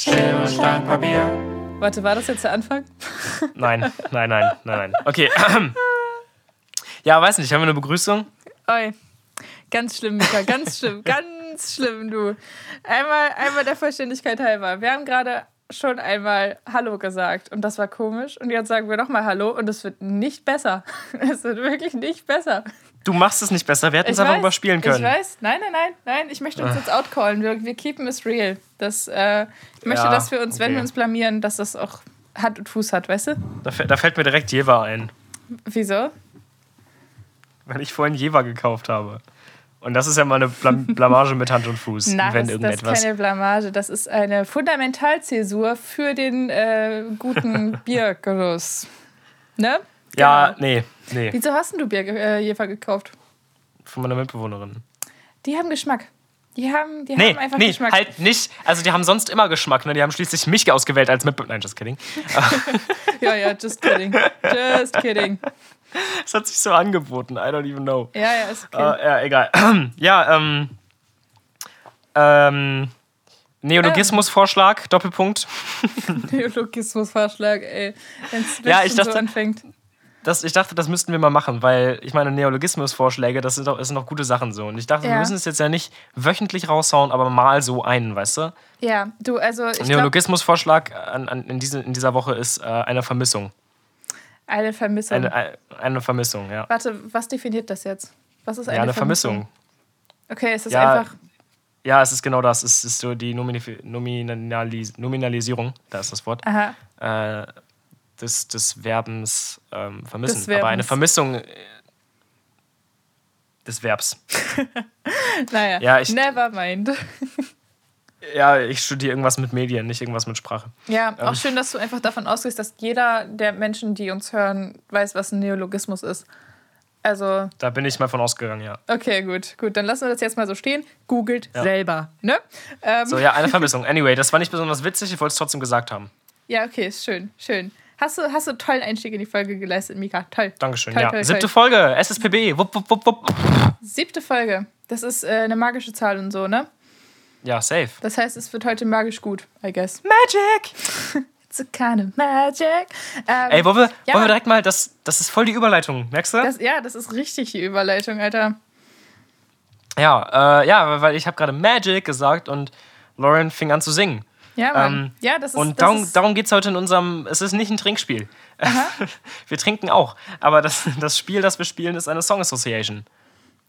Schere, Stein, Papier. Warte, war das jetzt der Anfang? Nein, nein, nein, nein, nein. Okay. Ja, weiß nicht, haben wir eine Begrüßung? Oi. Ganz schlimm, Mika, ganz schlimm, ganz schlimm, du. Einmal, einmal der Vollständigkeit halber. Wir haben gerade schon einmal Hallo gesagt und das war komisch. Und jetzt sagen wir nochmal Hallo und es wird nicht besser. Es wird wirklich nicht besser. Du machst es nicht besser, wir hätten es einfach weiß, überspielen können. Ich weiß, nein, nein, nein, nein, ich möchte uns jetzt outcallen. Wir, wir keepen es real. Das, äh, ich möchte, Ja, dass wir uns, wenn okay. wir uns blamieren, dass das auch Hand und Fuß hat, weißt du? Da, fällt- da fällt mir direkt Jever ein, Wieso? weil ich vorhin Jever gekauft habe. Und das ist ja mal eine Blam Blamage mit Hand und Fuß, Nein, wenn das, das ist irgendetwas. keine Blamage. Das ist eine Fundamentalzäsur für den äh, guten Biergenuss. Ne? ja, Genau. nee, nee, Wieso hast du Bier äh, Jefer gekauft? von meiner Mitbewohnerin. Die haben Geschmack. Die haben, die Nee, haben einfach nee, Geschmack. halt nicht. Also die haben sonst immer Geschmack, ne? Die haben schließlich mich ausgewählt als Mitbewohner. Nein, just kidding. Ja, ja, just kidding. Just kidding. Es hat sich so angeboten, I don't even know. Ja, ja, ist okay. Äh, ja, egal. ja, ähm. Ähm. Neologismusvorschlag, Doppelpunkt. Neologismusvorschlag, ey. Wenn es Ja, so anfängt. Das, ich dachte, das müssten wir mal machen, weil ich meine, Neologismusvorschläge, das sind doch, das sind doch gute Sachen so. Und ich dachte, wir Ja. müssen es jetzt ja nicht wöchentlich raushauen, aber mal so einen, weißt du? Ja, du, also Neologismusvorschlag an, an, in, diese, in dieser Woche ist äh, eine Vermissung. eine Vermissung. Eine, eine, eine Vermissung, ja. Warte, was definiert das jetzt? Was ist eine, Ja, eine Vermissung. Okay, es ist Ja, einfach. Ja, es ist genau das. Es ist so die Nominalis Nominalisierung, da ist das Wort, Aha. äh, des, des Verbens ähm, vermissen. Des Aber eine Verbens. Vermissung äh, des Verbs. Naja, Ja, ich- never mind. Ja, ich studiere irgendwas mit Medien, nicht irgendwas mit Sprache. Ja, Ähm. auch schön, dass du einfach davon ausgehst, dass jeder der Menschen, die uns hören, weiß, was ein Neologismus ist. Also, Da bin ich mal von ausgegangen, ja. okay, gut, gut. Dann lassen wir das jetzt mal so stehen. Googelt selber, ne? Ähm, So, ja, eine Vermissung. Anyway, das war nicht besonders witzig, ich wollte es trotzdem gesagt haben. Ja, okay, ist schön, schön. Hast du, hast du einen tollen Einstieg in die Folge geleistet, Mika? Toll. Dankeschön, Toll, ja. toll, Siebte toll. Folge, SSPB, wupp, wupp, wupp, wupp. Siebte Folge. Das ist äh, eine magische Zahl und so, ne? Ja, safe. Das heißt, es wird heute magisch gut, I guess. Magic! It's a kind of magic. Ähm, Ey, wollen wir, Ja, wollen wir direkt mal, das, das ist voll die Überleitung, merkst du? das, ja, das ist richtig die Überleitung, Alter. ja, äh, ja, weil ich habe gerade Magic gesagt und Lauren fing an zu singen. Ja, Mann. Ähm, ja, das ist. Und das darum, ist, darum geht es heute in unserem. Es ist nicht ein Trinkspiel. wir trinken auch. Aber das, das Spiel, das wir spielen, ist eine Song Association.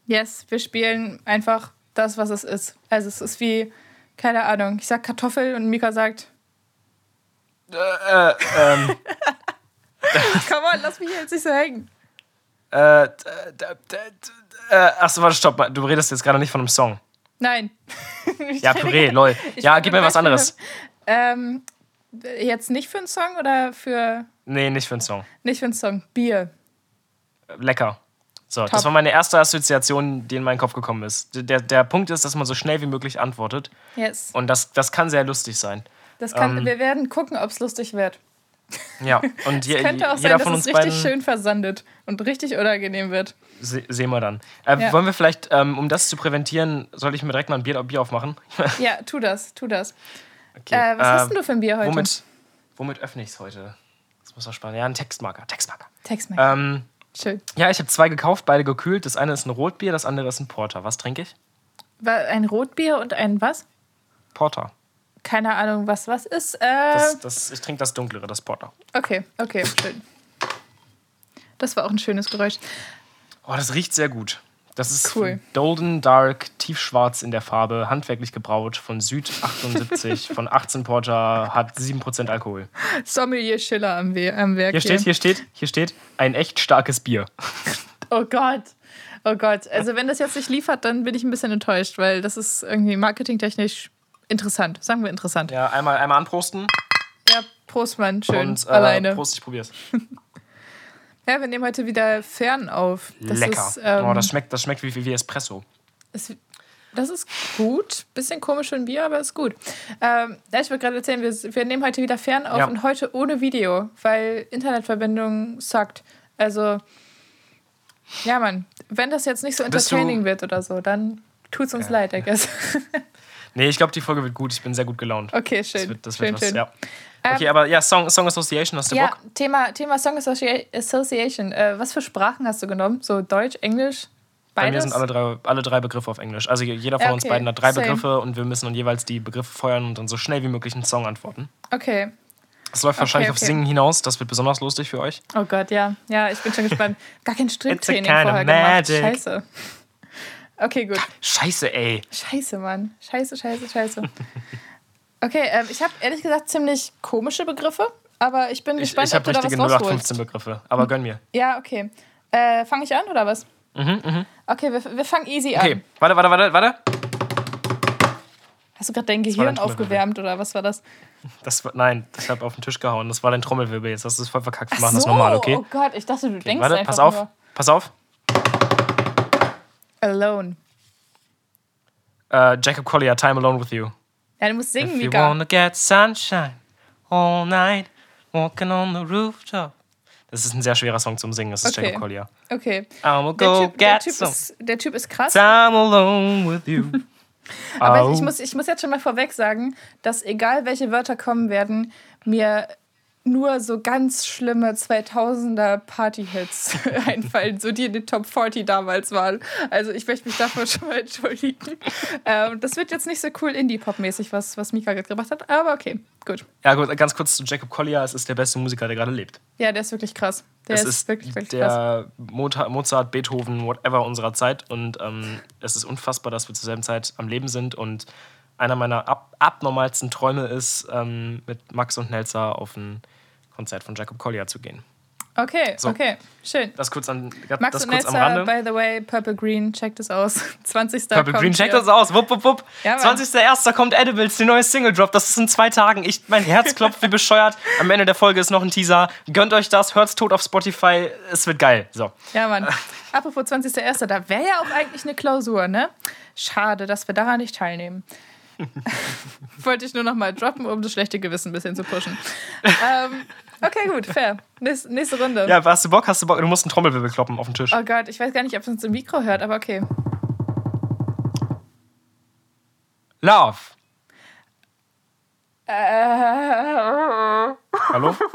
Yes, wir spielen einfach das, was es ist. Also es ist wie, keine Ahnung, ich sag Kartoffel und Mika sagt, Äh, ähm, come on, lass mich jetzt nicht so hängen. äh, d- äh, achso, warte, stopp. Du redest jetzt gerade nicht von einem Song. Nein. Ja, Püree, lol. Ich Ja, gib mir was anderes. Ähm, jetzt nicht für einen Song oder für. Nee, nicht für einen Song. Nicht für einen Song. Bier. Lecker. So, das Top. war meine erste Assoziation, die in meinen Kopf gekommen ist. Der, der Punkt ist, dass man so schnell wie möglich antwortet. Yes. Und das, das kann sehr lustig sein. Das kann, Ähm, wir werden gucken, ob es lustig wird. Ja, und je, Könnte auch jeder sein, dass von es uns richtig beiden schön versandet und richtig unangenehm wird. se sehen wir dann. Äh, Ja. Wollen wir vielleicht, ähm, um das zu präventieren, soll ich mir direkt mal ein Bier, Bier aufmachen? Ja, tu das, tu das. Okay. Äh, was äh, hast denn du für ein Bier heute? Womit, womit öffne ich es heute? Das muss doch spannend. Ja, ein Textmarker. Textmarker. Text mir. Ähm, Schön. ja, ich habe zwei gekauft, beide gekühlt. Das eine ist ein Rotbier, das andere ist ein Porter. Was trinke ich? Ein Rotbier und ein was? Porter. Keine Ahnung, was was ist. Äh, Das, das, ich trinke das dunklere, das Porter. okay, okay, schön. Das war auch ein schönes Geräusch. Oh, das riecht sehr gut. Das ist Cool. Golden Dark, tiefschwarz in der Farbe, handwerklich gebraut von Süd 78, von 18 Porter, hat 7% Alkohol. Sommelier Schiller am, We am Werk. Hier steht, hier steht, hier steht, ein echt starkes Bier. Oh Gott. Oh Gott. Also, wenn das jetzt nicht liefert, dann bin ich ein bisschen enttäuscht, weil das ist irgendwie marketingtechnisch interessant. Sagen wir interessant. Ja, Ja, einmal, einmal anprosten Prost, Mann. Schön. und äh, alleine. Prost, ich probier's. Ja, wir nehmen heute wieder fern auf. Das Lecker. Ist, ähm, oh, das schmeckt, das schmeckt wie, wie, wie Espresso. ist, das ist gut. Bisschen komisch für ein Bier, aber ist gut. Ähm, ja, ich wollte gerade erzählen, wir, wir nehmen heute wieder fern auf Ja. und heute ohne Video, weil Internetverbindung suckt. Also, ja, Mann. Wenn das jetzt nicht so entertaining wird oder so, dann tut's uns leid, I guess. Nee, ich glaube, die Folge wird gut. Ich bin sehr gut gelaunt. Okay, schön. Das wird, das schön, wird was, schön. ja. Okay, aber ja, Song, Song Association, hast du Ja, Bock? Thema, Thema Song Associa Association. Äh, was für Sprachen hast du genommen? So Deutsch, Englisch? Bei mir Beides? sind alle drei, alle drei Begriffe auf Englisch. Also jeder von Ja, uns okay. beiden hat drei Same. Begriffe und wir müssen dann jeweils die Begriffe feuern und dann so schnell wie möglich einen Song antworten. Okay. Das läuft wahrscheinlich auf okay. Singen hinaus. Das wird besonders lustig für euch. Oh Gott, ja. Ja, ich bin schon gespannt. Gar kein Stricktraining vorher gemacht. magic. Scheiße. Okay, gut. Scheiße, ey. Scheiße, Mann. Scheiße, scheiße, scheiße. Okay, ähm, ich habe ehrlich gesagt ziemlich komische Begriffe, aber ich bin Ich, gespannt, ich ob habe du da was richtige rausholst. 0815 Begriffe. Aber gönn mir. Ja, okay. Äh, Fange ich an oder was? Mhm, Okay, wir, wir fangen easy Okay, an. warte, warte, warte, warte. Hast du gerade dein Gehirn dein aufgewärmt oder was war das? Das, war- nein, ich habe auf den Tisch gehauen. Das war dein Trommelwirbel jetzt. Das ist voll verkackt. Wir Ach machen das so, nochmal, okay? Oh Gott, ich dachte, du denkst Warte, einfach pass auf. nur. Pass auf. Alone. Äh, Jacob Collier, Time Alone with You. Ja, du musst singen, If you Mika. wanna get sunshine all night, walking on the rooftop. Das ist ein sehr schwerer Song zum Singen. Das ist Okay. Jacob Collier. Okay. Der go typ, der, get typ some ist, der Typ ist krass. time alone with you. Aber ich, ich, muss, ich muss jetzt schon mal vorweg sagen, dass egal welche Wörter kommen werden, mir nur so ganz schlimme 2000er Party-Hits einfallen, so die in den Top 40 damals waren. Also ich möchte mich dafür schon mal entschuldigen. Ähm, das wird jetzt nicht so cool Indie-Pop-mäßig, was, was Mika gerade gemacht hat, aber okay, gut. Ja, gut, ganz kurz zu Jacob Collier. Es ist der beste Musiker, der gerade lebt. Ja, der ist wirklich krass. Der es ist, ist wirklich, wirklich krass. der Mota- Mozart, Beethoven, whatever unserer Zeit. Und ähm, es ist unfassbar, dass wir zur selben Zeit am Leben sind. Und einer meiner ab abnormalsten Träume ist, ähm, mit Max und Nelsa auf ein Konzert von Jacob Collier zu gehen. Okay, So. okay, schön. Das kurz, an, Max das und kurz am Netzer, Rande. by the way, Purple Green, checkt es aus. 20. Purple kommt Green, check hier. das aus. Wupp, wupp, wupp. Ja, Mann. 20.01. kommt Edibles, die neue Single Drop. Das ist in zwei Tagen. Ich, mein Herz klopft wie bescheuert. Am Ende der Folge ist noch ein Teaser. Gönnt euch das, hört's tot auf Spotify. Es wird geil. So. Ja, Mann. Apropos 20.01., da wäre ja auch eigentlich eine Klausur, ne? Schade, dass wir daran nicht teilnehmen. Wollte ich nur noch mal droppen, um das schlechte Gewissen ein bisschen zu pushen. ähm, okay, gut, fair. Nächste, nächste Runde. Ja, hast du Bock? Hast du Bock? Du musst einen Trommelwirbel kloppen auf den Tisch. Oh Gott, ich weiß gar nicht, ob es uns im Mikro hört, aber okay. Love. Äh, Hallo?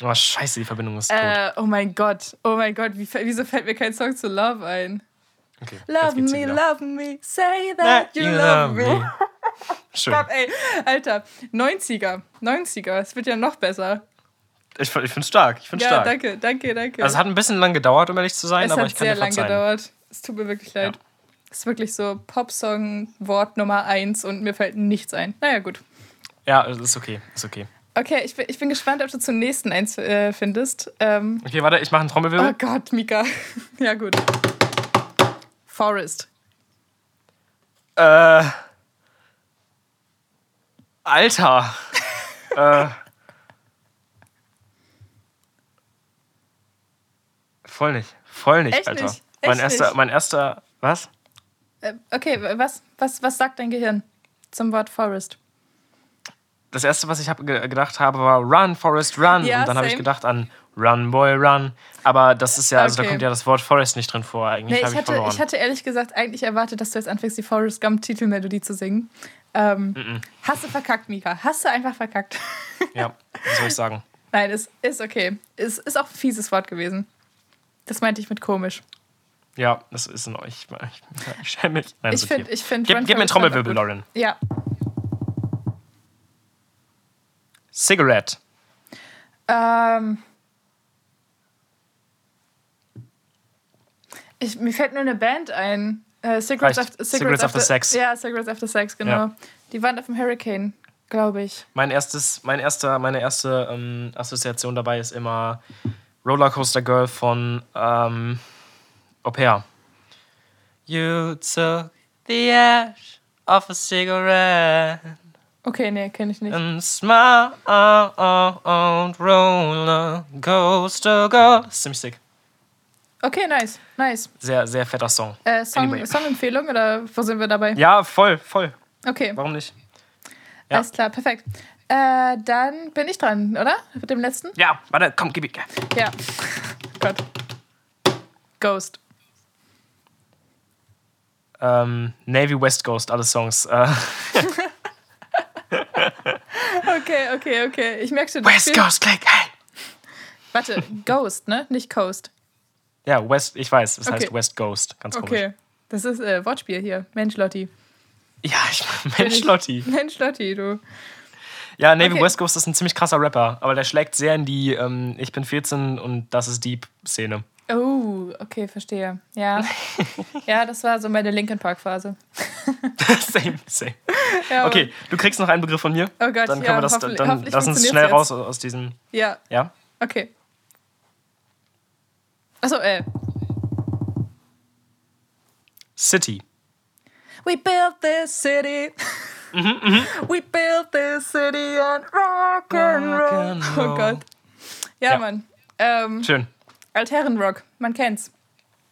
Oh, scheiße, die Verbindung ist tot. äh, oh mein Gott, oh mein Gott, wie, wieso fällt mir kein Song zu Love ein? Okay, Love me, wieder. love me, say that you love me. Schön. Gott, ey, Alter, 90er, 90er, es wird ja noch besser. Ich, ich find's stark. Ich find's Ja, stark. danke, danke, danke. Also, es hat ein bisschen lang gedauert, um ehrlich zu sein, es aber hat ich kann sehr dir lang verzeihen. gedauert. Es tut mir wirklich leid. Es ist wirklich so Popsong, Wort Nummer eins und mir fällt nichts ein. Naja, gut. Ja, es ist okay. Ist okay. Okay, ich bin, ich bin gespannt, ob du zum nächsten eins äh, findest. Ähm, Okay, warte, ich mache einen oh Trommelwirbel. Gott, Mika. ja, gut. Forest. Äh. Alter. äh. Voll nicht. Voll nicht, Echt Alter. nicht? Mein Echt erster, nicht? mein erster. Was? Äh, okay, was, was, was sagt dein Gehirn zum Wort Forest? Das erste, was ich hab ge gedacht habe, war Run, Forest, Run. Ja, Und dann habe ich gedacht an Run, Boy, Run. Aber das ist ja, also da Okay. kommt ja das Wort Forest nicht drin vor. Eigentlich Nee, ich ich, hatte, ich hatte ehrlich gesagt eigentlich erwartet, dass du jetzt anfängst, die Forrest Gump Titelmelodie zu singen. Ähm, Hast du verkackt, Mika? Hast du einfach verkackt? ja, was soll ich sagen? Nein, es ist okay. Es ist auch ein fieses Wort gewesen. Das meinte ich mit komisch. Ja, das ist in euch. Ich, ich, ich schäme mich. Nein, Ich okay. finde, ich find, Gib, gib mir einen Trommelwirbel. Lauren. Ja. Cigarette. Ähm, ich, mir fällt nur eine Band ein. Äh, Cigarettes, after, Cigarettes After Sex. Ja, Cigarettes After Sex, genau. Ja. Die waren auf dem Hurricane, glaube ich. Mein erstes, mein erster, meine erste ähm, Assoziation dabei ist immer Rollercoaster Girl von ähm, Au pair. You took the ash of a cigarette Okay, nee, kenne ich nicht. and smile on roller coaster girl. Das ist ziemlich sick. Okay, nice, nice. Sehr, sehr fetter Song. Äh, Song, Anyway. Songempfehlung oder wo sind wir dabei? Ja, voll, voll. Okay, Warum nicht? Ja. alles klar, perfekt. Äh, dann bin ich dran, oder? Mit dem letzten? Ja, warte, komm, gib ich. Ja. Gott. Ghost. Ähm, Navy West Ghost, alle Songs. Äh, Okay, okay, okay. Ich merke schon. West Coast Click, hey! Warte, Ghost, ne? Nicht Coast. Ja, West, ich weiß, es Okay. heißt West Ghost. Ganz komisch. Okay. Das ist äh, Wortspiel hier. Mensch, Lotti. Ja, ich Mensch, Lotti. Mensch, Lotti, du. Ja, Navy Okay. West Ghost ist ein ziemlich krasser Rapper, aber der schlägt sehr in die ähm, Ich bin 14 und das ist Deep-Szene. Oh, okay, verstehe. Ja. ja, das war so meine Linkin Park-Phase. same, same. Ja, Okay, du kriegst noch einen Begriff von mir. Oh Gott, dann können ja, wir das, hoffentlich- dann hoffentlich lass uns schnell jetzt. raus aus diesem. Ja, Ja? okay. Achso, äh. City. We built this city. We built this city on rock and Rock roll. and Oh. Gott. Ja, Ja. Mann. Ähm, Schön. Altherrenrock, man kennt's.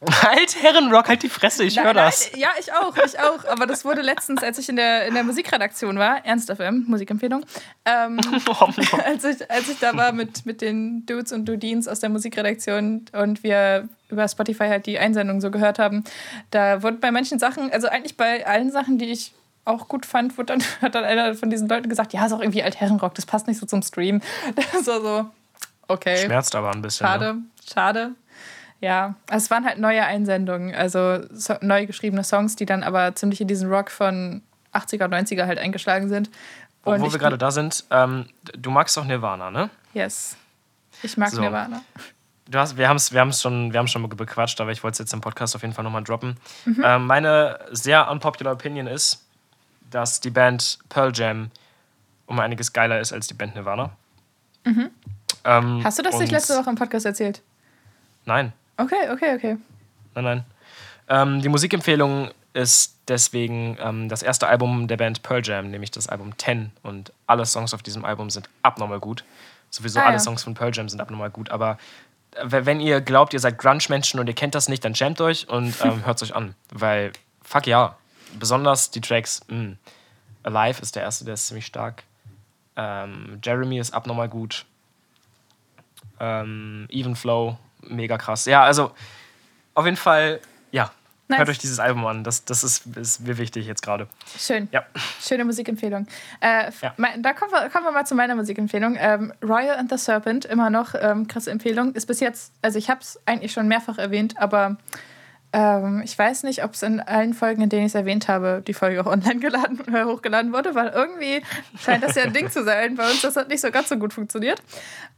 Halt, Herrenrock, halt die Fresse, ich höre das. nein, ja, ich auch, ich auch. Aber das wurde letztens, als ich in der, in der Musikredaktion war, Ernst FM, Musikempfehlung, ähm, als, ich, als ich da war mit, mit den Dudes und Dudins aus der Musikredaktion und wir über Spotify halt die Einsendung so gehört haben, da wurde bei manchen Sachen, also eigentlich bei allen Sachen, die ich auch gut fand, wurde dann, hat dann einer von diesen Leuten gesagt, ja, ist auch irgendwie Altherrenrock, das passt nicht so zum Stream. Das war so, okay. Schmerzt aber ein bisschen. Ne? Schade, schade. Ja, es waren halt neue Einsendungen, also so, neu geschriebene Songs, die dann aber ziemlich in diesen Rock von 80er, 90er halt eingeschlagen sind. Und wo wir gerade da sind, ähm, du magst doch Nirvana, ne? Yes. Ich mag So. Nirvana. Du hast, wir haben es wir haben's schon, wir schon bequatscht, aber ich wollte es jetzt im Podcast auf jeden Fall nochmal droppen. Mhm. Ähm, meine sehr unpopular Opinion ist, dass die Band Pearl Jam um einiges geiler ist als die Band Nirvana. Ähm. Hast du das nicht letzte Woche im Podcast erzählt? Nein, Okay, okay, okay. nein, nein. Ähm, die Musikempfehlung ist deswegen ähm, das erste Album der Band Pearl Jam, nämlich das Album 10. Und alle Songs auf diesem Album sind abnormal gut. Sowieso Ah, alle ja. Songs von Pearl Jam sind abnormal gut. Aber äh, wenn ihr glaubt, ihr seid Grunge-Menschen und ihr kennt das nicht, dann jamt euch und ähm, hört es euch an. Weil, fuck ja. Besonders die Tracks, mh. Alive ist der erste, der ist ziemlich stark. Ähm, Jeremy ist abnormal gut. Ähm, Even Flow, mega krass. Ja, also auf jeden Fall, ja. Nice. Hört euch dieses Album an. Das, das ist, ist mir wichtig jetzt gerade. Schön. Ja. Schöne Musikempfehlung. Äh, Ja. mein- Da kommen wir, kommen wir mal zu meiner Musikempfehlung. Ähm, Royal and the Serpent, immer noch ähm, krasse Empfehlung. Ist bis jetzt, also ich habe es eigentlich schon mehrfach erwähnt, aber ähm, ich weiß nicht, ob es in allen Folgen, in denen ich es erwähnt habe, die Folge auch online geladen, äh, hochgeladen wurde, weil irgendwie scheint das ja ein Ding zu sein. Bei uns das hat nicht so ganz so gut funktioniert.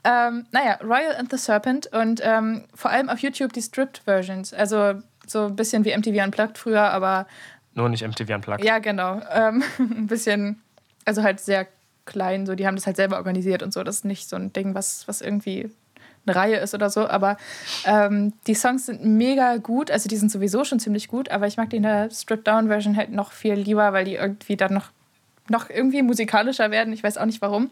Ähm, naja, Royal and the Serpent und ähm, vor allem auf YouTube die Stripped-Versions. Also so ein bisschen wie MTV Unplugged früher, aber Nur nicht MTV Unplugged. ja, genau. Ähm, ein bisschen, also halt sehr klein, so, die haben das halt selber organisiert und so. Das ist nicht so ein Ding, was, was irgendwie eine Reihe ist oder so. Aber ähm, die Songs sind mega gut, also die sind sowieso schon ziemlich gut, aber ich mag die in der Stripped-Down-Version halt noch viel lieber, weil die irgendwie dann noch, noch irgendwie musikalischer werden. Ich weiß auch nicht warum.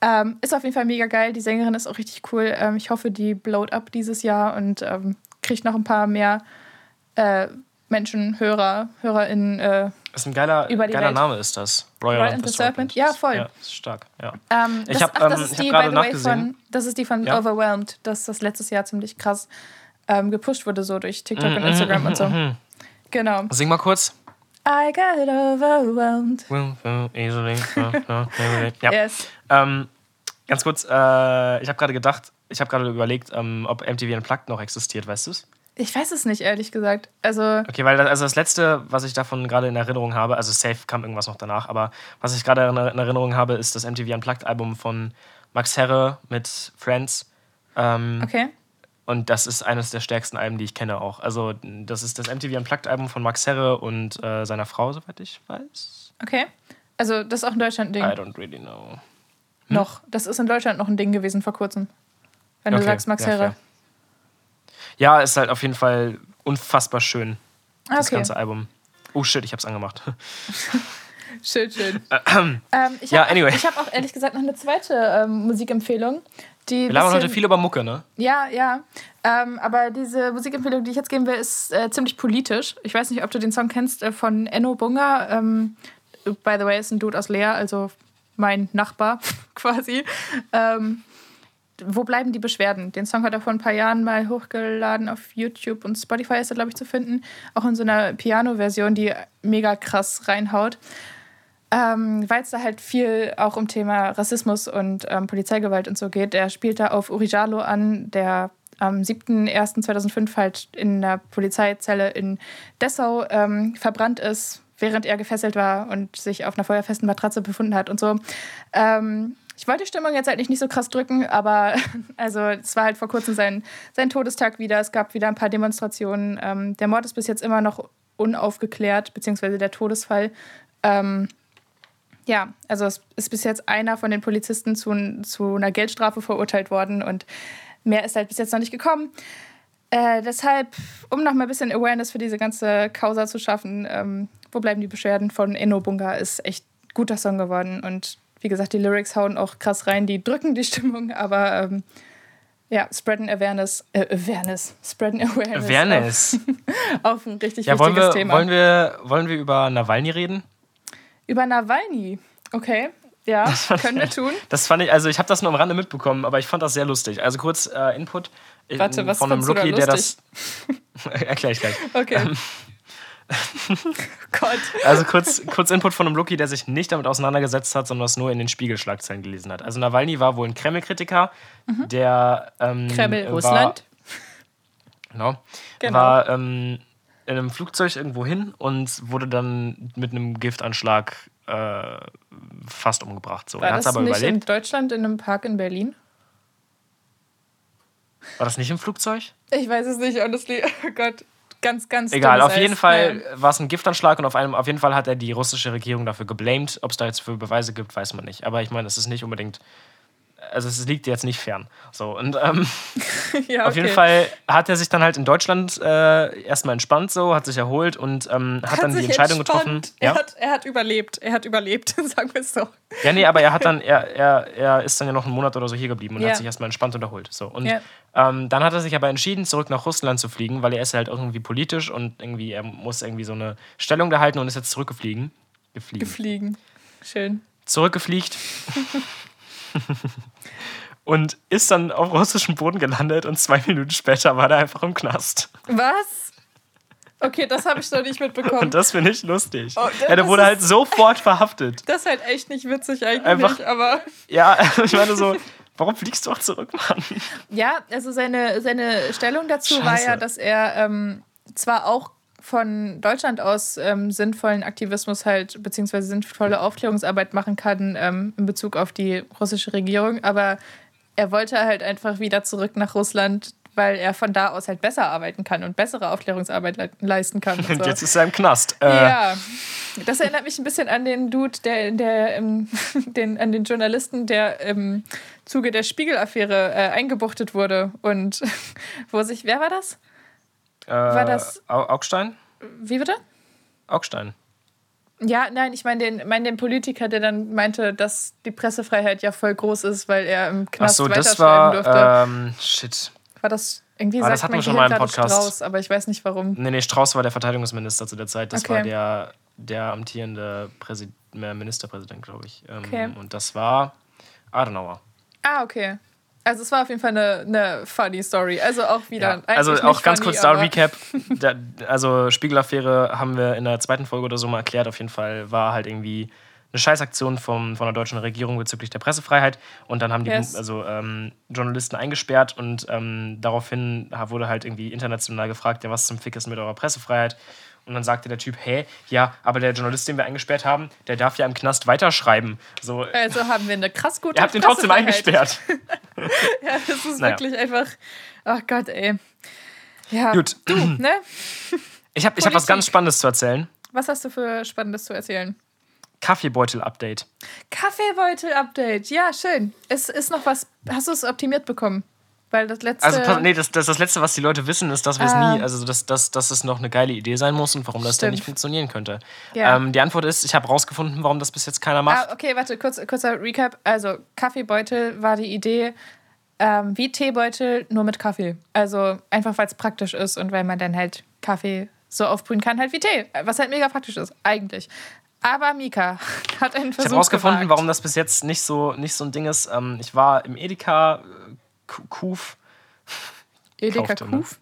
Ähm, ist auf jeden Fall mega geil. Die Sängerin ist auch richtig cool. Ähm, ich hoffe, die blowt up dieses Jahr und ähm, kriegt noch ein paar mehr äh, Menschen, Hörer, HörerInnen. Äh, Ist ein geiler, geiler. Name, ist das. Royal, Royal and the Serpent? Ja, voll. Ja, ist stark. Ja. ähm, Ich das, hab, ach, das ähm, ist ich hab gerade nachgesehen. von, das ist die von Ja. Overwhelmed, dass das letztes Jahr ziemlich krass ähm, gepusht wurde, so durch TikTok Mhm, und Instagram und so. Genau. Sing mal kurz. I got overwhelmed. Easily. ja. Yes. Ähm, ganz kurz, äh, ich habe gerade gedacht, ich habe gerade überlegt, ähm, ob MTV Unplugged noch existiert, weißt du es? Ich weiß es nicht, ehrlich gesagt. Also, Okay, weil das, also das letzte, was ich davon gerade in Erinnerung habe, also safe kam irgendwas noch danach, aber was ich gerade in, in Erinnerung habe, ist das MTV Unplugged Album von Max Herre mit Friends. Ähm, okay. Und das ist eines der stärksten Alben, die ich kenne auch. Also das ist das MTV Unplugged Album von Max Herre und äh, seiner Frau, soweit ich weiß. Okay. Also, das ist auch in Deutschland ein Ding. I don't really know. Noch. Das ist in Deutschland noch ein Ding gewesen vor kurzem. Wenn du Okay, sagst, Max ja, Herre. fair. Ja, ist halt auf jeden Fall unfassbar schön, das Okay. ganze Album. Oh shit, ich hab's angemacht. Schön, schön. ähm, ich Ja, habe anyway. ich hab auch ehrlich gesagt noch eine zweite ähm, Musikempfehlung. Die Wir labern heute viel über Mucke, ne? Ja, ja. Ähm, aber diese Musikempfehlung, die ich jetzt geben will, ist äh, ziemlich politisch. Ich weiß nicht, ob du den Song kennst äh, von Enno Bunga. Ähm, by the way, ist ein Dude aus Leer, also mein Nachbar quasi. Ähm, wo bleiben die Beschwerden? Den Song hat er vor ein paar Jahren mal hochgeladen auf YouTube und Spotify ist er, glaube ich, zu finden. Auch in so einer Piano-Version, die mega krass reinhaut. Ähm, Weil es da halt viel auch um Thema Rassismus und ähm, Polizeigewalt und so geht. Er spielt da auf Urijalo an, der am 7.01.2005 halt in der Polizeizelle in Dessau ähm, verbrannt ist, während er gefesselt war und sich auf einer feuerfesten Matratze befunden hat und so. Ähm, ich wollte die Stimmung jetzt eigentlich nicht so krass drücken, aber also es war halt vor kurzem sein, sein Todestag wieder. Es gab wieder ein paar Demonstrationen. Ähm, der Mord ist bis jetzt immer noch unaufgeklärt, beziehungsweise der Todesfall. Ähm, ja, also es ist bis jetzt einer von den Polizisten zu, zu einer Geldstrafe verurteilt worden und mehr ist halt bis jetzt noch nicht gekommen. Äh, deshalb, um noch mal ein bisschen Awareness für diese ganze Causa zu schaffen, ähm, wo bleiben die Beschwerden von Enno Bunga, ist echt guter Song geworden und wie gesagt, die Lyrics hauen auch krass rein, die drücken die Stimmung, aber ähm, ja, spreaden Awareness, äh, Awareness, spreaden Awareness. Awareness. Auf, auf ein richtig ja, wichtiges wollen wir, Thema. Wollen wir, wollen wir über Nawalny reden? Über Nawalny, okay. Ja, können wir tun. Das fand ich, also ich habe das nur am Rande mitbekommen, aber ich fand das sehr lustig. Also kurz äh, Input Warte, was von einem Rookie, der das. Erkläre ich gleich. Okay. Ähm, Gott. Also kurz, kurz Input von einem Lucky, der sich nicht damit auseinandergesetzt hat, sondern es nur in den Spiegelschlagzeilen gelesen hat. Also Nawalny war wohl ein Kreml-Kritiker, mhm. der ähm, Kreml, war, Russland. Genau. genau. War ähm, in einem Flugzeug irgendwo hin und wurde dann mit einem Giftanschlag äh, fast umgebracht. So. War er das aber nicht überlebt. in Deutschland in einem Park in Berlin? War das nicht im Flugzeug? Ich weiß es nicht, honestly. Oh Gott ganz, ganz Egal, auf jeden Fall ja. war es ein Giftanschlag und auf, einem, auf jeden Fall hat er die russische Regierung dafür geblamed. Ob es da jetzt für Beweise gibt, weiß man nicht. Aber ich meine, es ist nicht unbedingt also es liegt jetzt nicht fern. So, und ähm, ja, okay. auf jeden Fall hat er sich dann halt in Deutschland äh, erstmal entspannt, so, hat sich erholt und ähm, hat, hat dann die Entscheidung entspannt. getroffen. Er, ja? hat, er hat überlebt, er hat überlebt, sagen wir es so. Ja, nee, aber er hat dann, er, er, er ist dann ja noch einen Monat oder so hier geblieben und ja. hat sich erstmal entspannt und erholt. So. Und ja. ähm, dann hat er sich aber entschieden, zurück nach Russland zu fliegen, weil er ist halt irgendwie politisch und irgendwie, er muss irgendwie so eine Stellung da halten und ist jetzt zurückgeflogen. Gefliegen. Gefliegen. Schön. Zurückgefliegt. und ist dann auf russischem Boden gelandet und zwei Minuten später war er einfach im Knast. Was? Okay, das habe ich noch nicht mitbekommen. Und das finde ich lustig. Oh, ja, der wurde halt sofort verhaftet. Das ist halt echt nicht witzig eigentlich, einfach, aber... Ja, ich meine so, warum fliegst du auch zurück, Mann? Ja, also seine, seine Stellung dazu Scheiße. war ja, dass er ähm, zwar auch von Deutschland aus ähm, sinnvollen Aktivismus halt, beziehungsweise sinnvolle Aufklärungsarbeit machen kann ähm, in Bezug auf die russische Regierung. Aber er wollte halt einfach wieder zurück nach Russland, weil er von da aus halt besser arbeiten kann und bessere Aufklärungsarbeit le leisten kann. Und, so. jetzt ist er im Knast. Äh. Ja, das erinnert mich ein bisschen an den Dude, der, der ähm, den, an den Journalisten, der im Zuge der Spiegel-Affäre äh, eingebuchtet wurde und wo sich, wer war das? Äh, war das. Augstein? Wie bitte? Augstein. Ja, nein, ich meine den, mein den Politiker, der dann meinte, dass die Pressefreiheit ja voll groß ist, weil er im Knast Ach so, das war, durfte. Ähm, shit. War das irgendwie ah, das hatten wir schon mal im Podcast. Strauß, aber ich weiß nicht warum. Nee, nee, Strauß war der Verteidigungsminister zu der Zeit. Das okay. war der, der amtierende Präsid Ministerpräsident, glaube ich. Ähm, okay. Und das war Adenauer. Ah, okay. Also es war auf jeden Fall eine, eine funny Story. Also auch wieder. Ja, also auch ganz funny, kurz da Recap. Der, also Spiegelaffäre haben wir in der zweiten Folge oder so mal erklärt. Auf jeden Fall war halt irgendwie eine Scheißaktion vom, von der deutschen Regierung bezüglich der Pressefreiheit. Und dann haben die yes. also, ähm, Journalisten eingesperrt und ähm, daraufhin wurde halt irgendwie international gefragt, ja, was zum Fick ist mit eurer Pressefreiheit? Und dann sagte der Typ, hä, ja, aber der Journalist, den wir eingesperrt haben, der darf ja im Knast weiterschreiben. So, also haben wir eine krass gute Ihr habt ihn trotzdem eingesperrt. ja, das ist naja. wirklich einfach, ach Gott, ey. Ja, Gut. Du, ne? Ich habe ich hab was ganz Spannendes zu erzählen. Was hast du für Spannendes zu erzählen? Kaffeebeutel-Update. Kaffeebeutel-Update, ja, schön. Es ist noch was, hast du es optimiert bekommen? Weil das letzte. Also, nee, das, das, das letzte, was die Leute wissen, ist, dass wir es ah. nie, also dass, dass, dass es noch eine geile Idee sein muss und warum das Stimmt. dann nicht funktionieren könnte. Ja. Ähm, die Antwort ist, ich habe rausgefunden, warum das bis jetzt keiner macht. Ah, okay, warte, kurz, kurzer Recap. Also, Kaffeebeutel war die Idee, ähm, wie Teebeutel, nur mit Kaffee. Also einfach, weil es praktisch ist und weil man dann halt Kaffee so aufbrühen kann, halt wie Tee. Was halt mega praktisch ist, eigentlich. Aber Mika hat einen Versuch Ich habe rausgefunden, warum das bis jetzt nicht so, nicht so ein Ding ist. Ähm, ich war im Edeka Kuf Edeka Kaufte, ne? Kuf?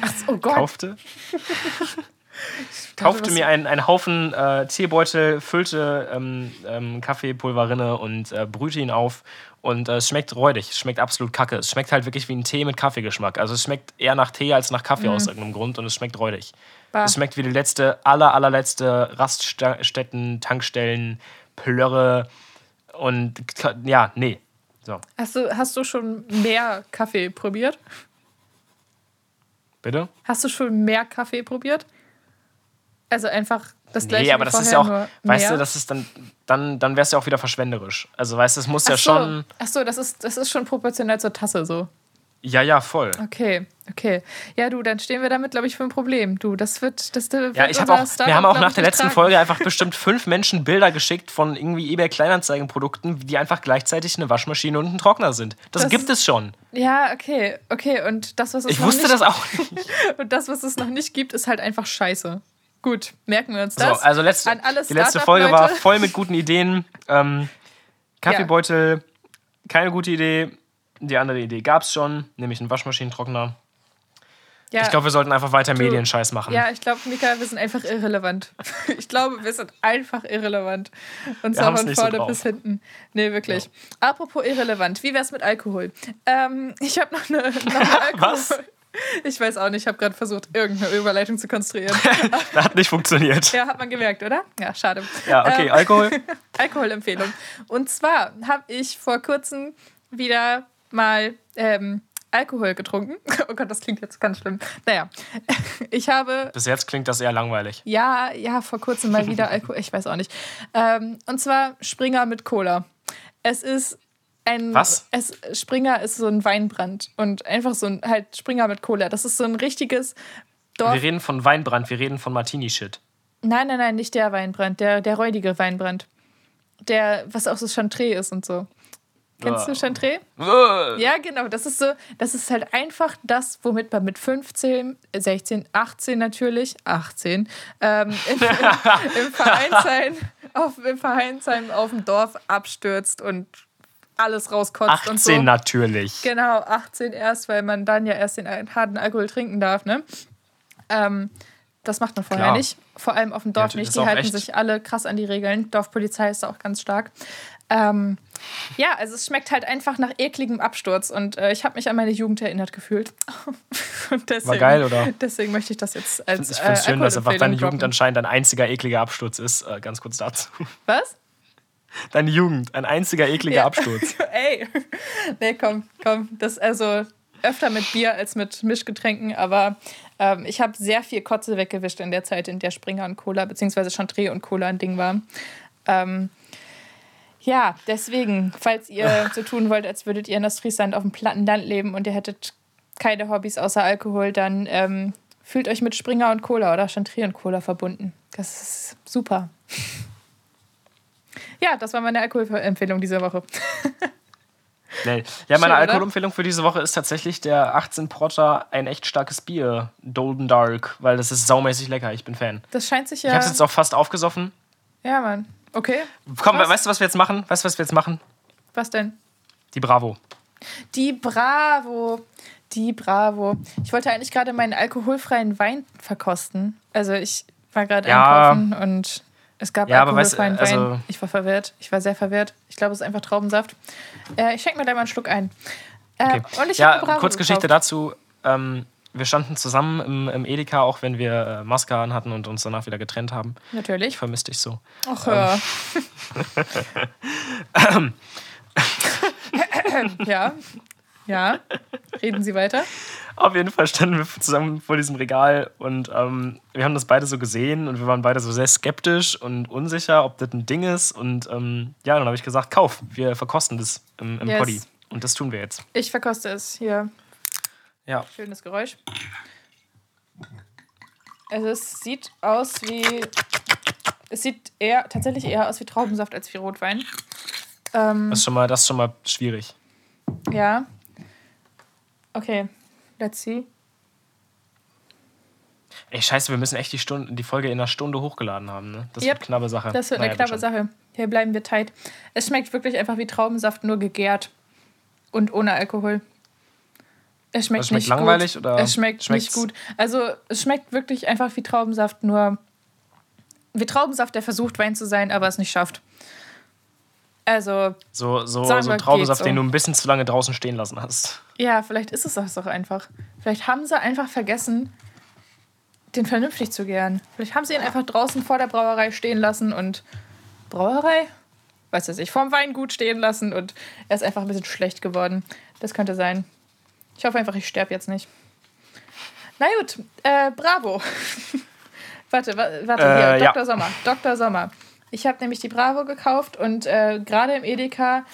Ach, so, oh Gott. kaufte. Dachte, kaufte mir einen, einen Haufen äh, Teebeutel, füllte ähm, ähm, Kaffeepulverinne und äh, brühte ihn auf. Und äh, es schmeckt räudig, es schmeckt absolut kacke. Es schmeckt halt wirklich wie ein Tee mit Kaffeegeschmack. Also es schmeckt eher nach Tee als nach Kaffee aus irgendeinem Grund und es schmeckt räudig. Bah. Es schmeckt wie die letzte, aller, allerletzte Raststätten, Tankstellen, Plörre und ja, nee. So, Hast du, hast du schon mehr Kaffee probiert? bitte? Hast du schon mehr Kaffee probiert? Also einfach das gleiche Nee, aber das ist ja auch, weißt du, das ist dann, dann, dann wär's ja auch wieder verschwenderisch. Also, weißt du, es muss ja Ach so, schon. ach so das, ist, das ist schon proportional zur Tasse so. Ja, ja, voll. Okay, okay. Ja, du, dann stehen wir damit, glaube ich, für ein Problem. Du, das wird. Das wird Ja, ich habe unser auch, Startup, wir haben auch nach der letzten tragen. Folge einfach bestimmt fünf Menschen Bilder geschickt von irgendwie eBay Kleinanzeigenprodukten, die einfach gleichzeitig eine Waschmaschine und ein Trockner sind. Das, Das- gibt es schon. Ja, okay, okay. Und das, was es Ich noch wusste nicht, das auch nicht. Und das, was es noch nicht gibt, ist halt einfach scheiße. Gut, merken wir uns So, das. also letzte, An alle die letzte Folge war voll mit guten Ideen. Ähm, Kaffeebeutel, keine gute Idee. Die andere Idee gab es schon, nämlich einen Waschmaschinentrockner. Ja, Ich glaube, wir sollten einfach weiter Du- Medienscheiß machen. ja, ich glaube, Mika, wir sind einfach irrelevant. Ich glaube, wir sind einfach irrelevant. Und zwar von so vorne drauf. bis hinten. Nee, wirklich. Apropos irrelevant, wie wär's mit Alkohol? Ähm, ich habe noch eine, noch eine Alkohol. Was? Ich weiß auch nicht, ich habe gerade versucht, irgendeine Überleitung zu konstruieren. Das hat nicht funktioniert. ja, hat man gemerkt, oder? Ja, schade. Ja, okay, Ähm, Alkohol. Alkoholempfehlung. Und zwar habe ich vor kurzem wieder mal ähm, Alkohol getrunken. Oh Gott, das klingt jetzt ganz schlimm. Naja, ich habe Bis jetzt klingt das eher langweilig. ja, ja, vor kurzem mal wieder Alkohol, ich weiß auch nicht. Ähm, und zwar Springer mit Cola. Es ist ein. Was? Es, Springer ist so ein Weinbrand und einfach so ein halt Springer mit Cola. Das ist so ein richtiges Dorf. Wir reden von Weinbrand, wir reden von Martini-Shit. Nein, nein, nein, nicht der Weinbrand, der, der räudige Weinbrand. Der, was auch so Chantre ist und so. Kennst du. Chantre? Äh, Ja, genau. Das ist so, das ist halt einfach das, womit man mit 15, 16, 18 natürlich, 18, ähm, im, im, im Vereinsheim, auf, im Vereinsheim auf dem Dorf abstürzt und alles rauskotzt und 18 so. natürlich. Genau, 18 erst, weil man dann ja erst den harten Alkohol trinken darf, ne? Ähm, das macht man vorher Klar. nicht. Vor allem auf dem Ja, Dorf das nicht. Die halten echt- sich alle krass an die Regeln. Dorfpolizei ist da auch ganz stark. Ähm, ja, also es schmeckt halt einfach nach ekligem Absturz und äh, ich habe mich an meine Jugend erinnert gefühlt. und deswegen, War geil, oder? Deswegen möchte ich das jetzt als Ich finde es äh, schön, dass einfach deine Jugend droppen. anscheinend ein einziger ekliger Absturz ist. Äh, ganz kurz dazu. Was? Deine Jugend, ein einziger ekliger Ja. Absturz. Ey, nee, komm, komm. Das also öfter mit Bier als mit Mischgetränken, aber ähm, ich habe sehr viel Kotze weggewischt in der Zeit, in der Springer und Cola, beziehungsweise Chantre und Cola ein Ding war. Ähm, ja, deswegen, falls ihr so tun wollt, als würdet ihr in Ostfriesland auf dem platten Land leben und ihr hättet keine Hobbys außer Alkohol, dann ähm, fühlt euch mit Springer und Cola oder Chantre und Cola verbunden. Das ist super. Ja, das war meine Alkoholempfehlung diese Woche. Nee. Ja, meine? Alkoholempfehlung für diese Woche ist tatsächlich der 18 Porter, ein echt starkes Bier, Golden Dark, weil das ist saumäßig lecker. Ich bin Fan. Das scheint sich Ich ja. habe es jetzt auch fast aufgesoffen. Ja, Mann. Okay. Komm, Was? weißt du, was wir jetzt machen? Weißt du, was wir jetzt machen? Was denn? Die Bravo. Die Bravo. Die Bravo. Ich wollte eigentlich gerade meinen alkoholfreien Wein verkosten. Also ich war gerade Ja. einkaufen und es gab Ja, aber weißt alkoholfreien also- Wein. Ich war verwirrt. Ich war sehr verwirrt. Ich glaube, es ist einfach Traubensaft. Äh, ich schenke mir da mal einen Schluck ein. Äh, Okay. Und ich ja, habe Bravo Kurzgeschichte gekauft. dazu. Ähm, wir standen zusammen im, im Edeka, auch wenn wir äh, Maske an hatten und uns danach wieder getrennt haben. Ich Natürlich. vermisse dich so. Ach ja. ja. Ja. Reden Sie weiter. Auf jeden Fall standen wir zusammen vor diesem Regal und ähm, wir haben das beide so gesehen und wir waren beide so sehr skeptisch und unsicher, ob das ein Ding ist. Und ähm, ja, dann habe ich gesagt, kauf, wir verkosten das im, im Yes. Poddy. Und das tun wir jetzt. Ich verkoste es. Hier. Ja. Schönes Geräusch. Also es sieht aus wie. Es sieht eher tatsächlich eher aus wie Traubensaft als wie Rotwein. Ähm, Das ist schon mal, das ist schon mal schwierig. ja. Okay. Let's see. Ey, scheiße, wir müssen echt die, Stunde, die Folge in einer Stunde hochgeladen haben. Ne? Das Yep. wird eine knappe Sache. Das wird eine Naja, knappe schon. Sache. Hier bleiben wir tight. Es schmeckt wirklich einfach wie Traubensaft, nur gegärt. Und ohne Alkohol. Es schmeckt, Es schmeckt nicht langweilig gut. oder Es schmeckt schmeckt's? nicht gut. Also es schmeckt wirklich einfach wie Traubensaft, nur wie Traubensaft, der versucht Wein zu sein, aber es nicht schafft. Also So, so, Sagen so wir, Traubensaft, den du ein bisschen zu lange draußen stehen lassen hast. ja, vielleicht ist es das doch einfach. Vielleicht haben sie einfach vergessen, den vernünftig zu gären. Vielleicht haben sie ihn einfach draußen vor der Brauerei stehen lassen und Brauerei? Weiß ich nicht, vorm Weingut stehen lassen und er ist einfach ein bisschen schlecht geworden. Das könnte sein. Ich hoffe einfach, ich sterbe jetzt nicht. Na gut, äh, bravo. warte, wa warte, Äh, hier, ja. Dr. Sommer. Dr. Sommer. Ich habe nämlich die Bravo gekauft und äh, gerade im Edeka.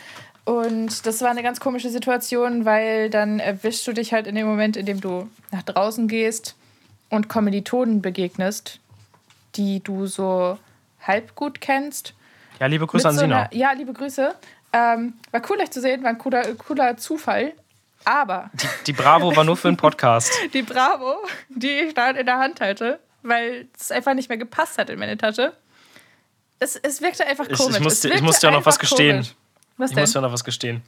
Und das war eine ganz komische Situation, weil dann erwischst du dich halt in dem Moment, in dem du nach draußen gehst und Kommilitonen begegnest, die du so halb gut kennst. Ja, liebe Grüße Mit an so Sina. ja, liebe Grüße. Ähm, war cool, euch zu sehen, war ein cooler, cooler Zufall. Aber Die, die Bravo war nur für einen Podcast. die Bravo, die ich da in der Hand hatte, weil es einfach nicht mehr gepasst hat in meine Tasche. Es, es wirkte einfach Ich- komisch. ich musste- es ich musste ja noch was gestehen. komisch. Was Ich denn? muss ja noch was gestehen.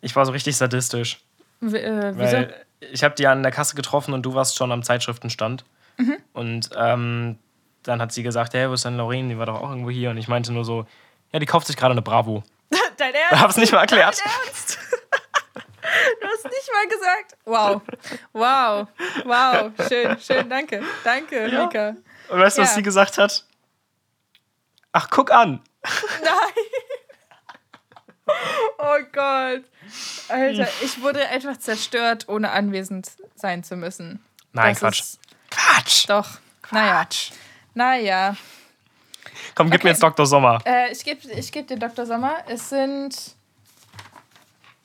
Ich war so richtig sadistisch. W äh, wieso? Weil ich habe die an der Kasse getroffen und du warst schon am Zeitschriftenstand. Mhm. Und ähm, dann hat sie gesagt, hey, wo ist denn Lauren? Die war doch auch irgendwo hier. Und ich meinte nur so, ja, die kauft sich gerade eine Bravo. Dein Ich Ernst? hab's nicht mal erklärt. Dein Ernst? Du hast nicht mal gesagt. Wow. Wow. Wow. Schön, schön. Danke. Danke, Ja. Mika. Und weißt du, was Ja. sie gesagt hat? Ach, guck an. Nein. Oh Gott. Alter, ich wurde einfach zerstört, ohne anwesend sein zu müssen. Nein, Das Quatsch. Quatsch. Doch. Naja. Naja. Komm, gib mir Okay. jetzt Dr. Sommer. Äh, ich gebe ich geb dir Dr. Sommer. Es sind